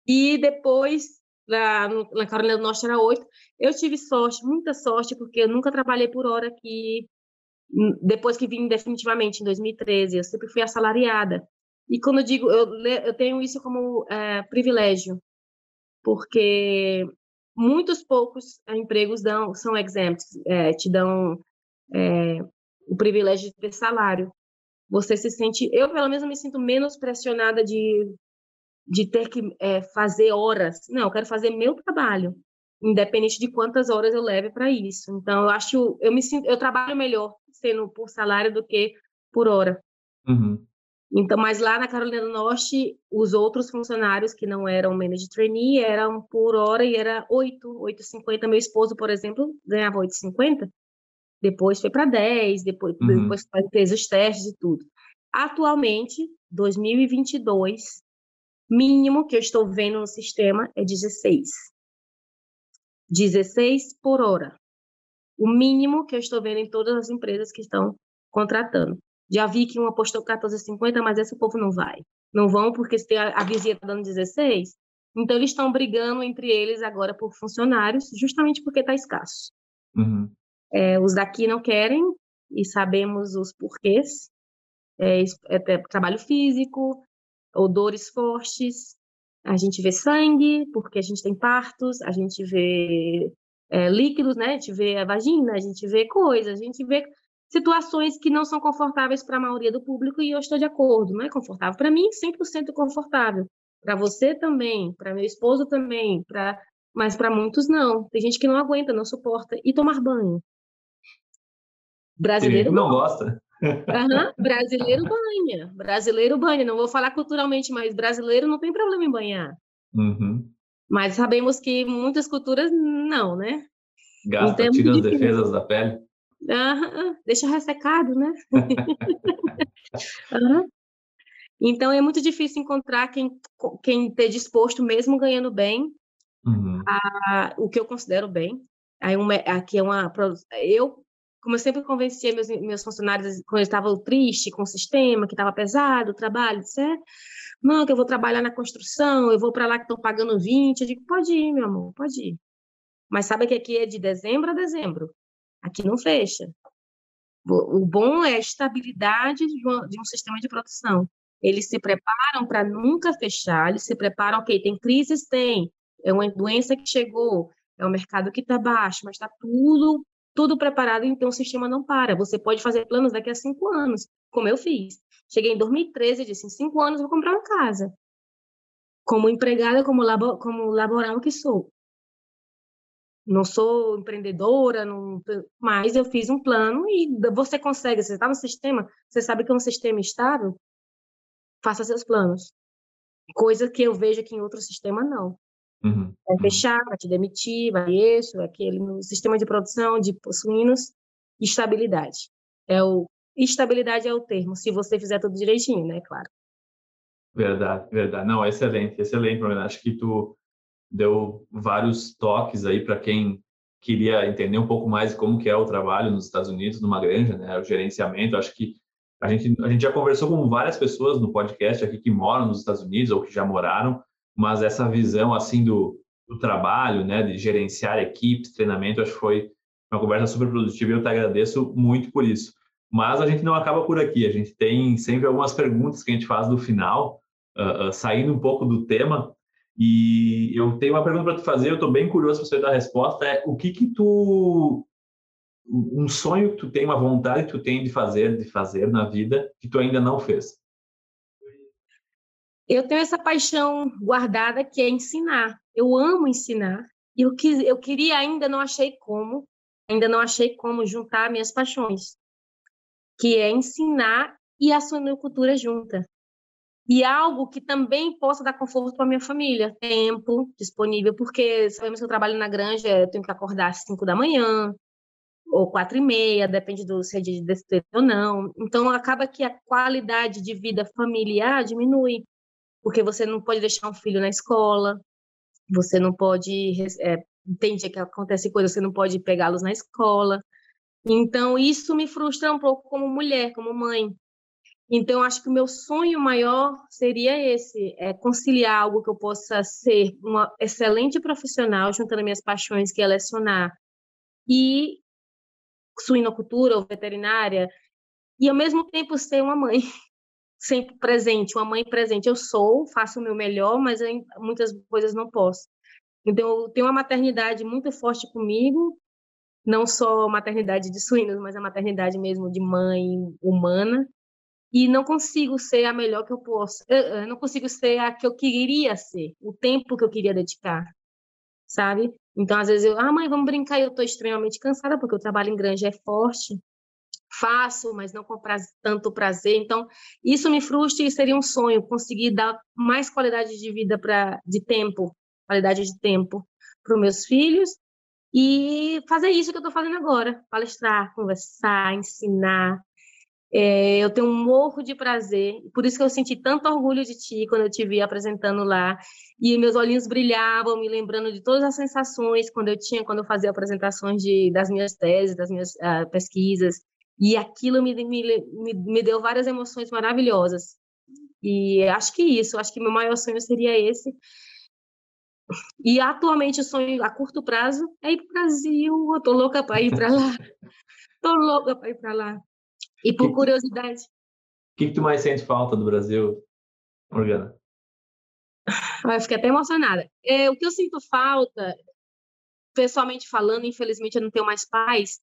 E depois, no, na Carolina do Norte era oito, eu tive sorte, muita sorte, porque eu nunca trabalhei por hora aqui, hum, depois que vim definitivamente, em 2013, eu sempre fui assalariada. E quando eu digo, eu, eu tenho isso como é, privilégio, porque muitos poucos empregos dão, são exempts, é, te dão é, o privilégio de ter salário. Você se sente, eu pelo menos me sinto menos pressionada de, de ter que é, fazer horas. Não, eu quero fazer meu trabalho, independente de quantas horas eu leve para isso. Então, eu acho, eu me sinto, eu trabalho melhor sendo por salário do que por hora. Uhum. Então, mas lá na Carolina do Norte, os outros funcionários que não eram manager trainee eram por hora e era 8, 8,50. Meu esposo, por exemplo, ganhava 8,50. Depois foi para 10, depois, uhum. depois fez os testes e tudo. Atualmente, 2022, mínimo que eu estou vendo no sistema é 16. 16 por hora. O mínimo que eu estou vendo em todas as empresas que estão contratando. Já vi que uma postou 14,50, mas esse povo não vai. Não vão porque se a, a vizinha está dando 16. Então, eles estão brigando entre eles agora por funcionários, justamente porque está escasso. Uhum. É, os daqui não querem, e sabemos os porquês. É, é, trabalho físico, odores fortes, a gente vê sangue, porque a gente tem partos, a gente vê é, líquidos, né? A gente vê a vagina, a gente vê coisas, a gente vê situações que não são confortáveis para a maioria do público e eu estou de acordo. Não é confortável para mim, 100% confortável. Para você também, para meu esposo também, para mas para muitos não. Tem gente que não aguenta, não suporta e tomar banho. Brasileiro não gosta. Uhum, brasileiro banha. Brasileiro banha. Não vou falar culturalmente, mas brasileiro não tem problema em banhar. Uhum. Mas sabemos que muitas culturas não, né? Gasta, então, tira as defesas da pele. Uhum, deixa ressecado, né? uhum. Então é muito difícil encontrar quem, quem esteja disposto, mesmo ganhando bem, uhum. a, o que eu considero bem. Aí uma, aqui é uma. Eu, como eu sempre convencia meus, meus funcionários quando estavam triste com o sistema, que estava pesado, o trabalho, certo? Não, que eu vou trabalhar na construção, eu vou para lá que estão pagando 20. Eu digo, pode ir, meu amor, pode ir. Mas sabe que aqui é de dezembro a dezembro. Aqui não fecha. O bom é a estabilidade de um, de um sistema de produção. Eles se preparam para nunca fechar, eles se preparam, ok, tem crises? Tem. É uma doença que chegou, é um mercado que está baixo, mas está tudo, tudo preparado, então o sistema não para. Você pode fazer planos daqui a cinco anos, como eu fiz. Cheguei em 2013 e disse, em cinco anos vou comprar uma casa. Como empregada, como, labo, como laboral que sou não sou empreendedora, não, mas eu fiz um plano e você consegue, você está no sistema, você sabe que é um sistema estável, faça seus planos. Coisa que eu vejo que em outro sistema não. Uhum. Vai uhum. fechar, vai te demitir, vai isso, aquele no sistema de produção de suínos, estabilidade. É o estabilidade é o termo, se você fizer tudo direitinho, né, claro. Verdade, verdade. Não, excelente, excelente, Bruno. Acho que tu deu vários toques aí para quem queria entender um pouco mais como que é o trabalho nos Estados Unidos, numa granja, né, o gerenciamento. Acho que a gente, a gente já conversou com várias pessoas no podcast aqui que moram nos Estados Unidos ou que já moraram, mas essa visão assim do, do trabalho, né, de gerenciar equipes, treinamento, acho que foi uma conversa super produtiva e eu te agradeço muito por isso. Mas a gente não acaba por aqui, a gente tem sempre algumas perguntas que a gente faz no final, uh, uh, saindo um pouco do tema, e eu tenho uma pergunta para te fazer, eu estou bem curioso para você dar a resposta, é o que que tu um sonho que tu tem, uma vontade que tu tem de fazer, de fazer na vida que tu ainda não fez? Eu tenho essa paixão guardada que é ensinar. Eu amo ensinar. E eu, eu queria, ainda não achei como, ainda não achei como juntar minhas paixões, que é ensinar e a suinocultura junta e algo que também possa dar conforto para minha família, tempo disponível, porque sabemos que eu trabalho na granja, eu tenho que acordar às 5 da manhã, ou quatro e meia, depende do se é de destreza ou não. Então, acaba que a qualidade de vida familiar diminui, porque você não pode deixar um filho na escola, você não pode, é, que acontece coisa, você não pode pegá-los na escola. Então, isso me frustra um pouco como mulher, como mãe, então, acho que o meu sonho maior seria esse: é conciliar algo que eu possa ser uma excelente profissional, juntando minhas paixões, que é lecionar, e suinocultura ou veterinária, e ao mesmo tempo ser uma mãe sempre presente, uma mãe presente. Eu sou, faço o meu melhor, mas eu, muitas coisas não posso. Então, eu tenho uma maternidade muito forte comigo, não só maternidade de suínos, mas a maternidade mesmo de mãe humana e não consigo ser a melhor que eu posso. Eu, não consigo ser a que eu queria ser, o tempo que eu queria dedicar, sabe? Então, às vezes eu, ah, mãe, vamos brincar, eu estou extremamente cansada porque o trabalho em granja é forte, faço, mas não com tanto prazer. Então, isso me frustra e seria um sonho conseguir dar mais qualidade de vida para de tempo, qualidade de tempo para os meus filhos e fazer isso que eu estou fazendo agora, palestrar, conversar, ensinar, é, eu tenho um morro de prazer, por isso que eu senti tanto orgulho de ti quando eu te vi apresentando lá, e meus olhinhos brilhavam, me lembrando de todas as sensações quando eu tinha, quando eu fazia apresentações de, das minhas teses, das minhas uh, pesquisas, e aquilo me, me, me, deu várias emoções maravilhosas. E acho que isso, acho que meu maior sonho seria esse. E atualmente o sonho a curto prazo é ir para o Brasil, eu tô louca para ir para lá. tô louca para ir para lá. E por que, curiosidade. O que, que tu mais sente falta do Brasil, Morgana? Ah, eu fiquei até emocionada. É, o que eu sinto falta, pessoalmente falando, infelizmente eu não tenho mais pais,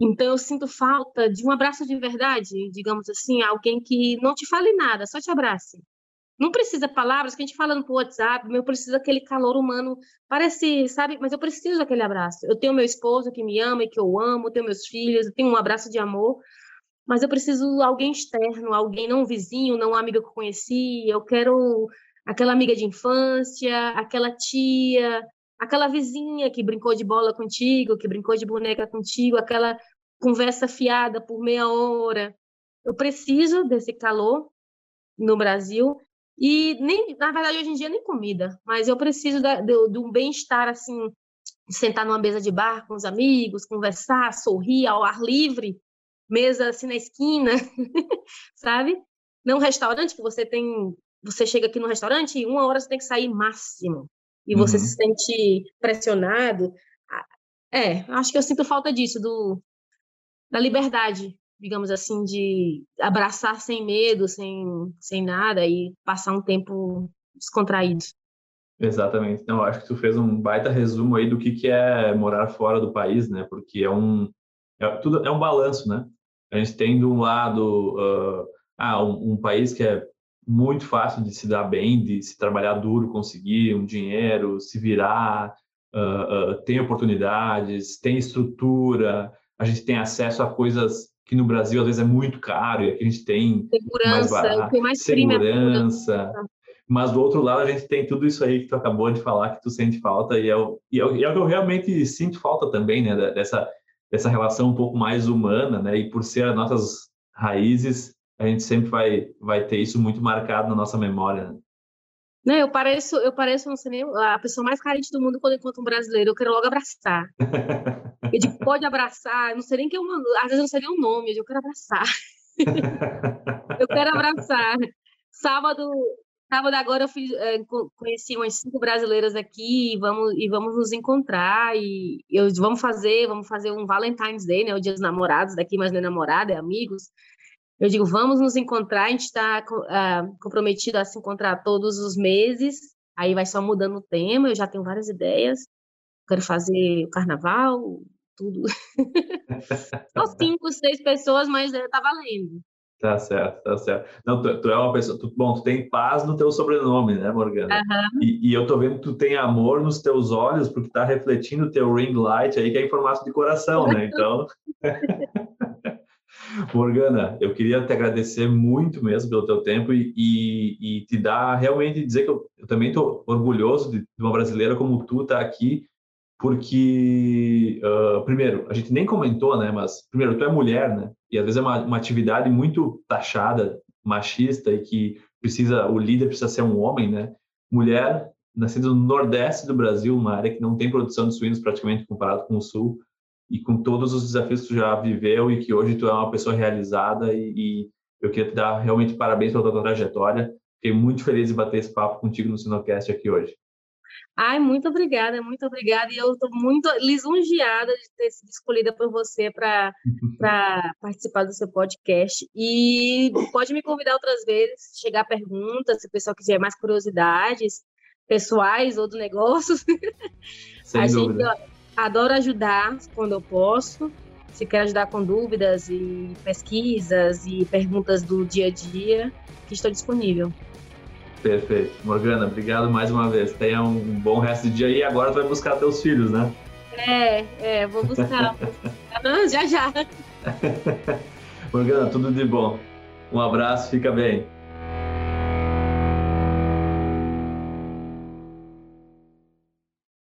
então eu sinto falta de um abraço de verdade, digamos assim, alguém que não te fale nada, só te abrace. Não precisa palavras que a gente falando por WhatsApp, eu preciso daquele calor humano, parece, sabe? Mas eu preciso daquele abraço. Eu tenho meu esposo que me ama e que eu amo, tenho meus filhos, eu tenho um abraço de amor, mas eu preciso alguém externo, alguém não vizinho, não amiga que eu conheci, eu quero aquela amiga de infância, aquela tia, aquela vizinha que brincou de bola contigo, que brincou de boneca contigo, aquela conversa fiada por meia hora. Eu preciso desse calor no Brasil e nem, na verdade, hoje em dia nem comida, mas eu preciso de, de, de um bem-estar assim, sentar numa mesa de bar com os amigos, conversar, sorrir ao ar livre, mesa assim na esquina, sabe? Não restaurante que você tem, você chega aqui no restaurante e uma hora você tem que sair máximo e você uhum. se sente pressionado. É, acho que eu sinto falta disso do da liberdade digamos assim, de abraçar sem medo, sem, sem nada e passar um tempo descontraído. Exatamente. Então, acho que tu fez um baita resumo aí do que, que é morar fora do país, né? Porque é um é, tudo é um balanço, né? A gente tem de um lado uh, ah, um, um, país que é muito fácil de se dar bem, de se trabalhar duro, conseguir um dinheiro, se virar, uh, uh, tem oportunidades, tem estrutura, a gente tem acesso a coisas que no Brasil às vezes é muito caro e aqui a gente tem segurança, mais barato, tem mais segurança. Mas do outro lado a gente tem tudo isso aí que tu acabou de falar que tu sente falta e é o, e é o, e é o que eu realmente sinto falta também, né? Dessa, dessa relação um pouco mais humana, né? E por ser as nossas raízes, a gente sempre vai, vai ter isso muito marcado na nossa memória. Né? Não, eu pareço, eu pareço, não sei nem, a pessoa mais carente do mundo quando encontro um brasileiro. Eu quero logo abraçar. Eu digo, pode abraçar, não sei nem que eu mando, às vezes eu não sei nem o nome, eu, digo, eu quero abraçar. eu quero abraçar. Sábado, sábado agora eu fiz, é, conheci umas cinco brasileiras aqui e vamos, e vamos nos encontrar e eu, vamos fazer, vamos fazer um Valentine's Day, né, o dia dos namorados daqui, mas não é namorada, é amigos. Eu digo, vamos nos encontrar, a gente está uh, comprometido a se encontrar todos os meses, aí vai só mudando o tema, eu já tenho várias ideias, quero fazer o carnaval, tudo. Só cinco, seis pessoas, mas é, tá valendo. Tá certo, tá certo. Não, tu, tu é uma pessoa. Tu, bom, tu tem paz no teu sobrenome, né, Morgana? Uhum. E, e, eu tô vendo que tu tem amor nos teus olhos, porque tá refletindo o teu ring light aí, que é em formato de coração, né? Então. Morgana, eu queria te agradecer muito mesmo pelo teu tempo e, e, e te dar realmente dizer que eu, eu também estou orgulhoso de, de, uma brasileira como tu estar tá aqui, porque uh, primeiro a gente nem comentou, né? Mas primeiro tu é mulher, né? E às vezes é uma, uma atividade muito taxada, machista e que precisa o líder precisa ser um homem, né? Mulher nascida no nordeste do Brasil, uma área que não tem produção de suínos praticamente comparado com o sul e com todos os desafios que tu já viveu e que hoje tu é uma pessoa realizada e, e eu queria te dar realmente parabéns pela tua trajetória. Fiquei muito feliz de bater esse papo contigo no Sinocast aqui hoje. Ai, muito obrigada, muito obrigada. E eu estou muito lisonjeada de ter sido escolhida por você para participar do seu podcast. E pode me convidar outras vezes, chegar perguntas, se o pessoal quiser mais curiosidades pessoais ou do negócio. Sem a dúvida. Gente, Adoro ajudar quando eu posso. Se quer ajudar com dúvidas e pesquisas e perguntas do dia a dia, que estou disponível. Perfeito. Morgana, obrigado mais uma vez. Tenha um bom resto de dia e agora tu vai buscar teus filhos, né? É, é, vou buscar. já já. Morgana, tudo de bom. Um abraço, fica bem.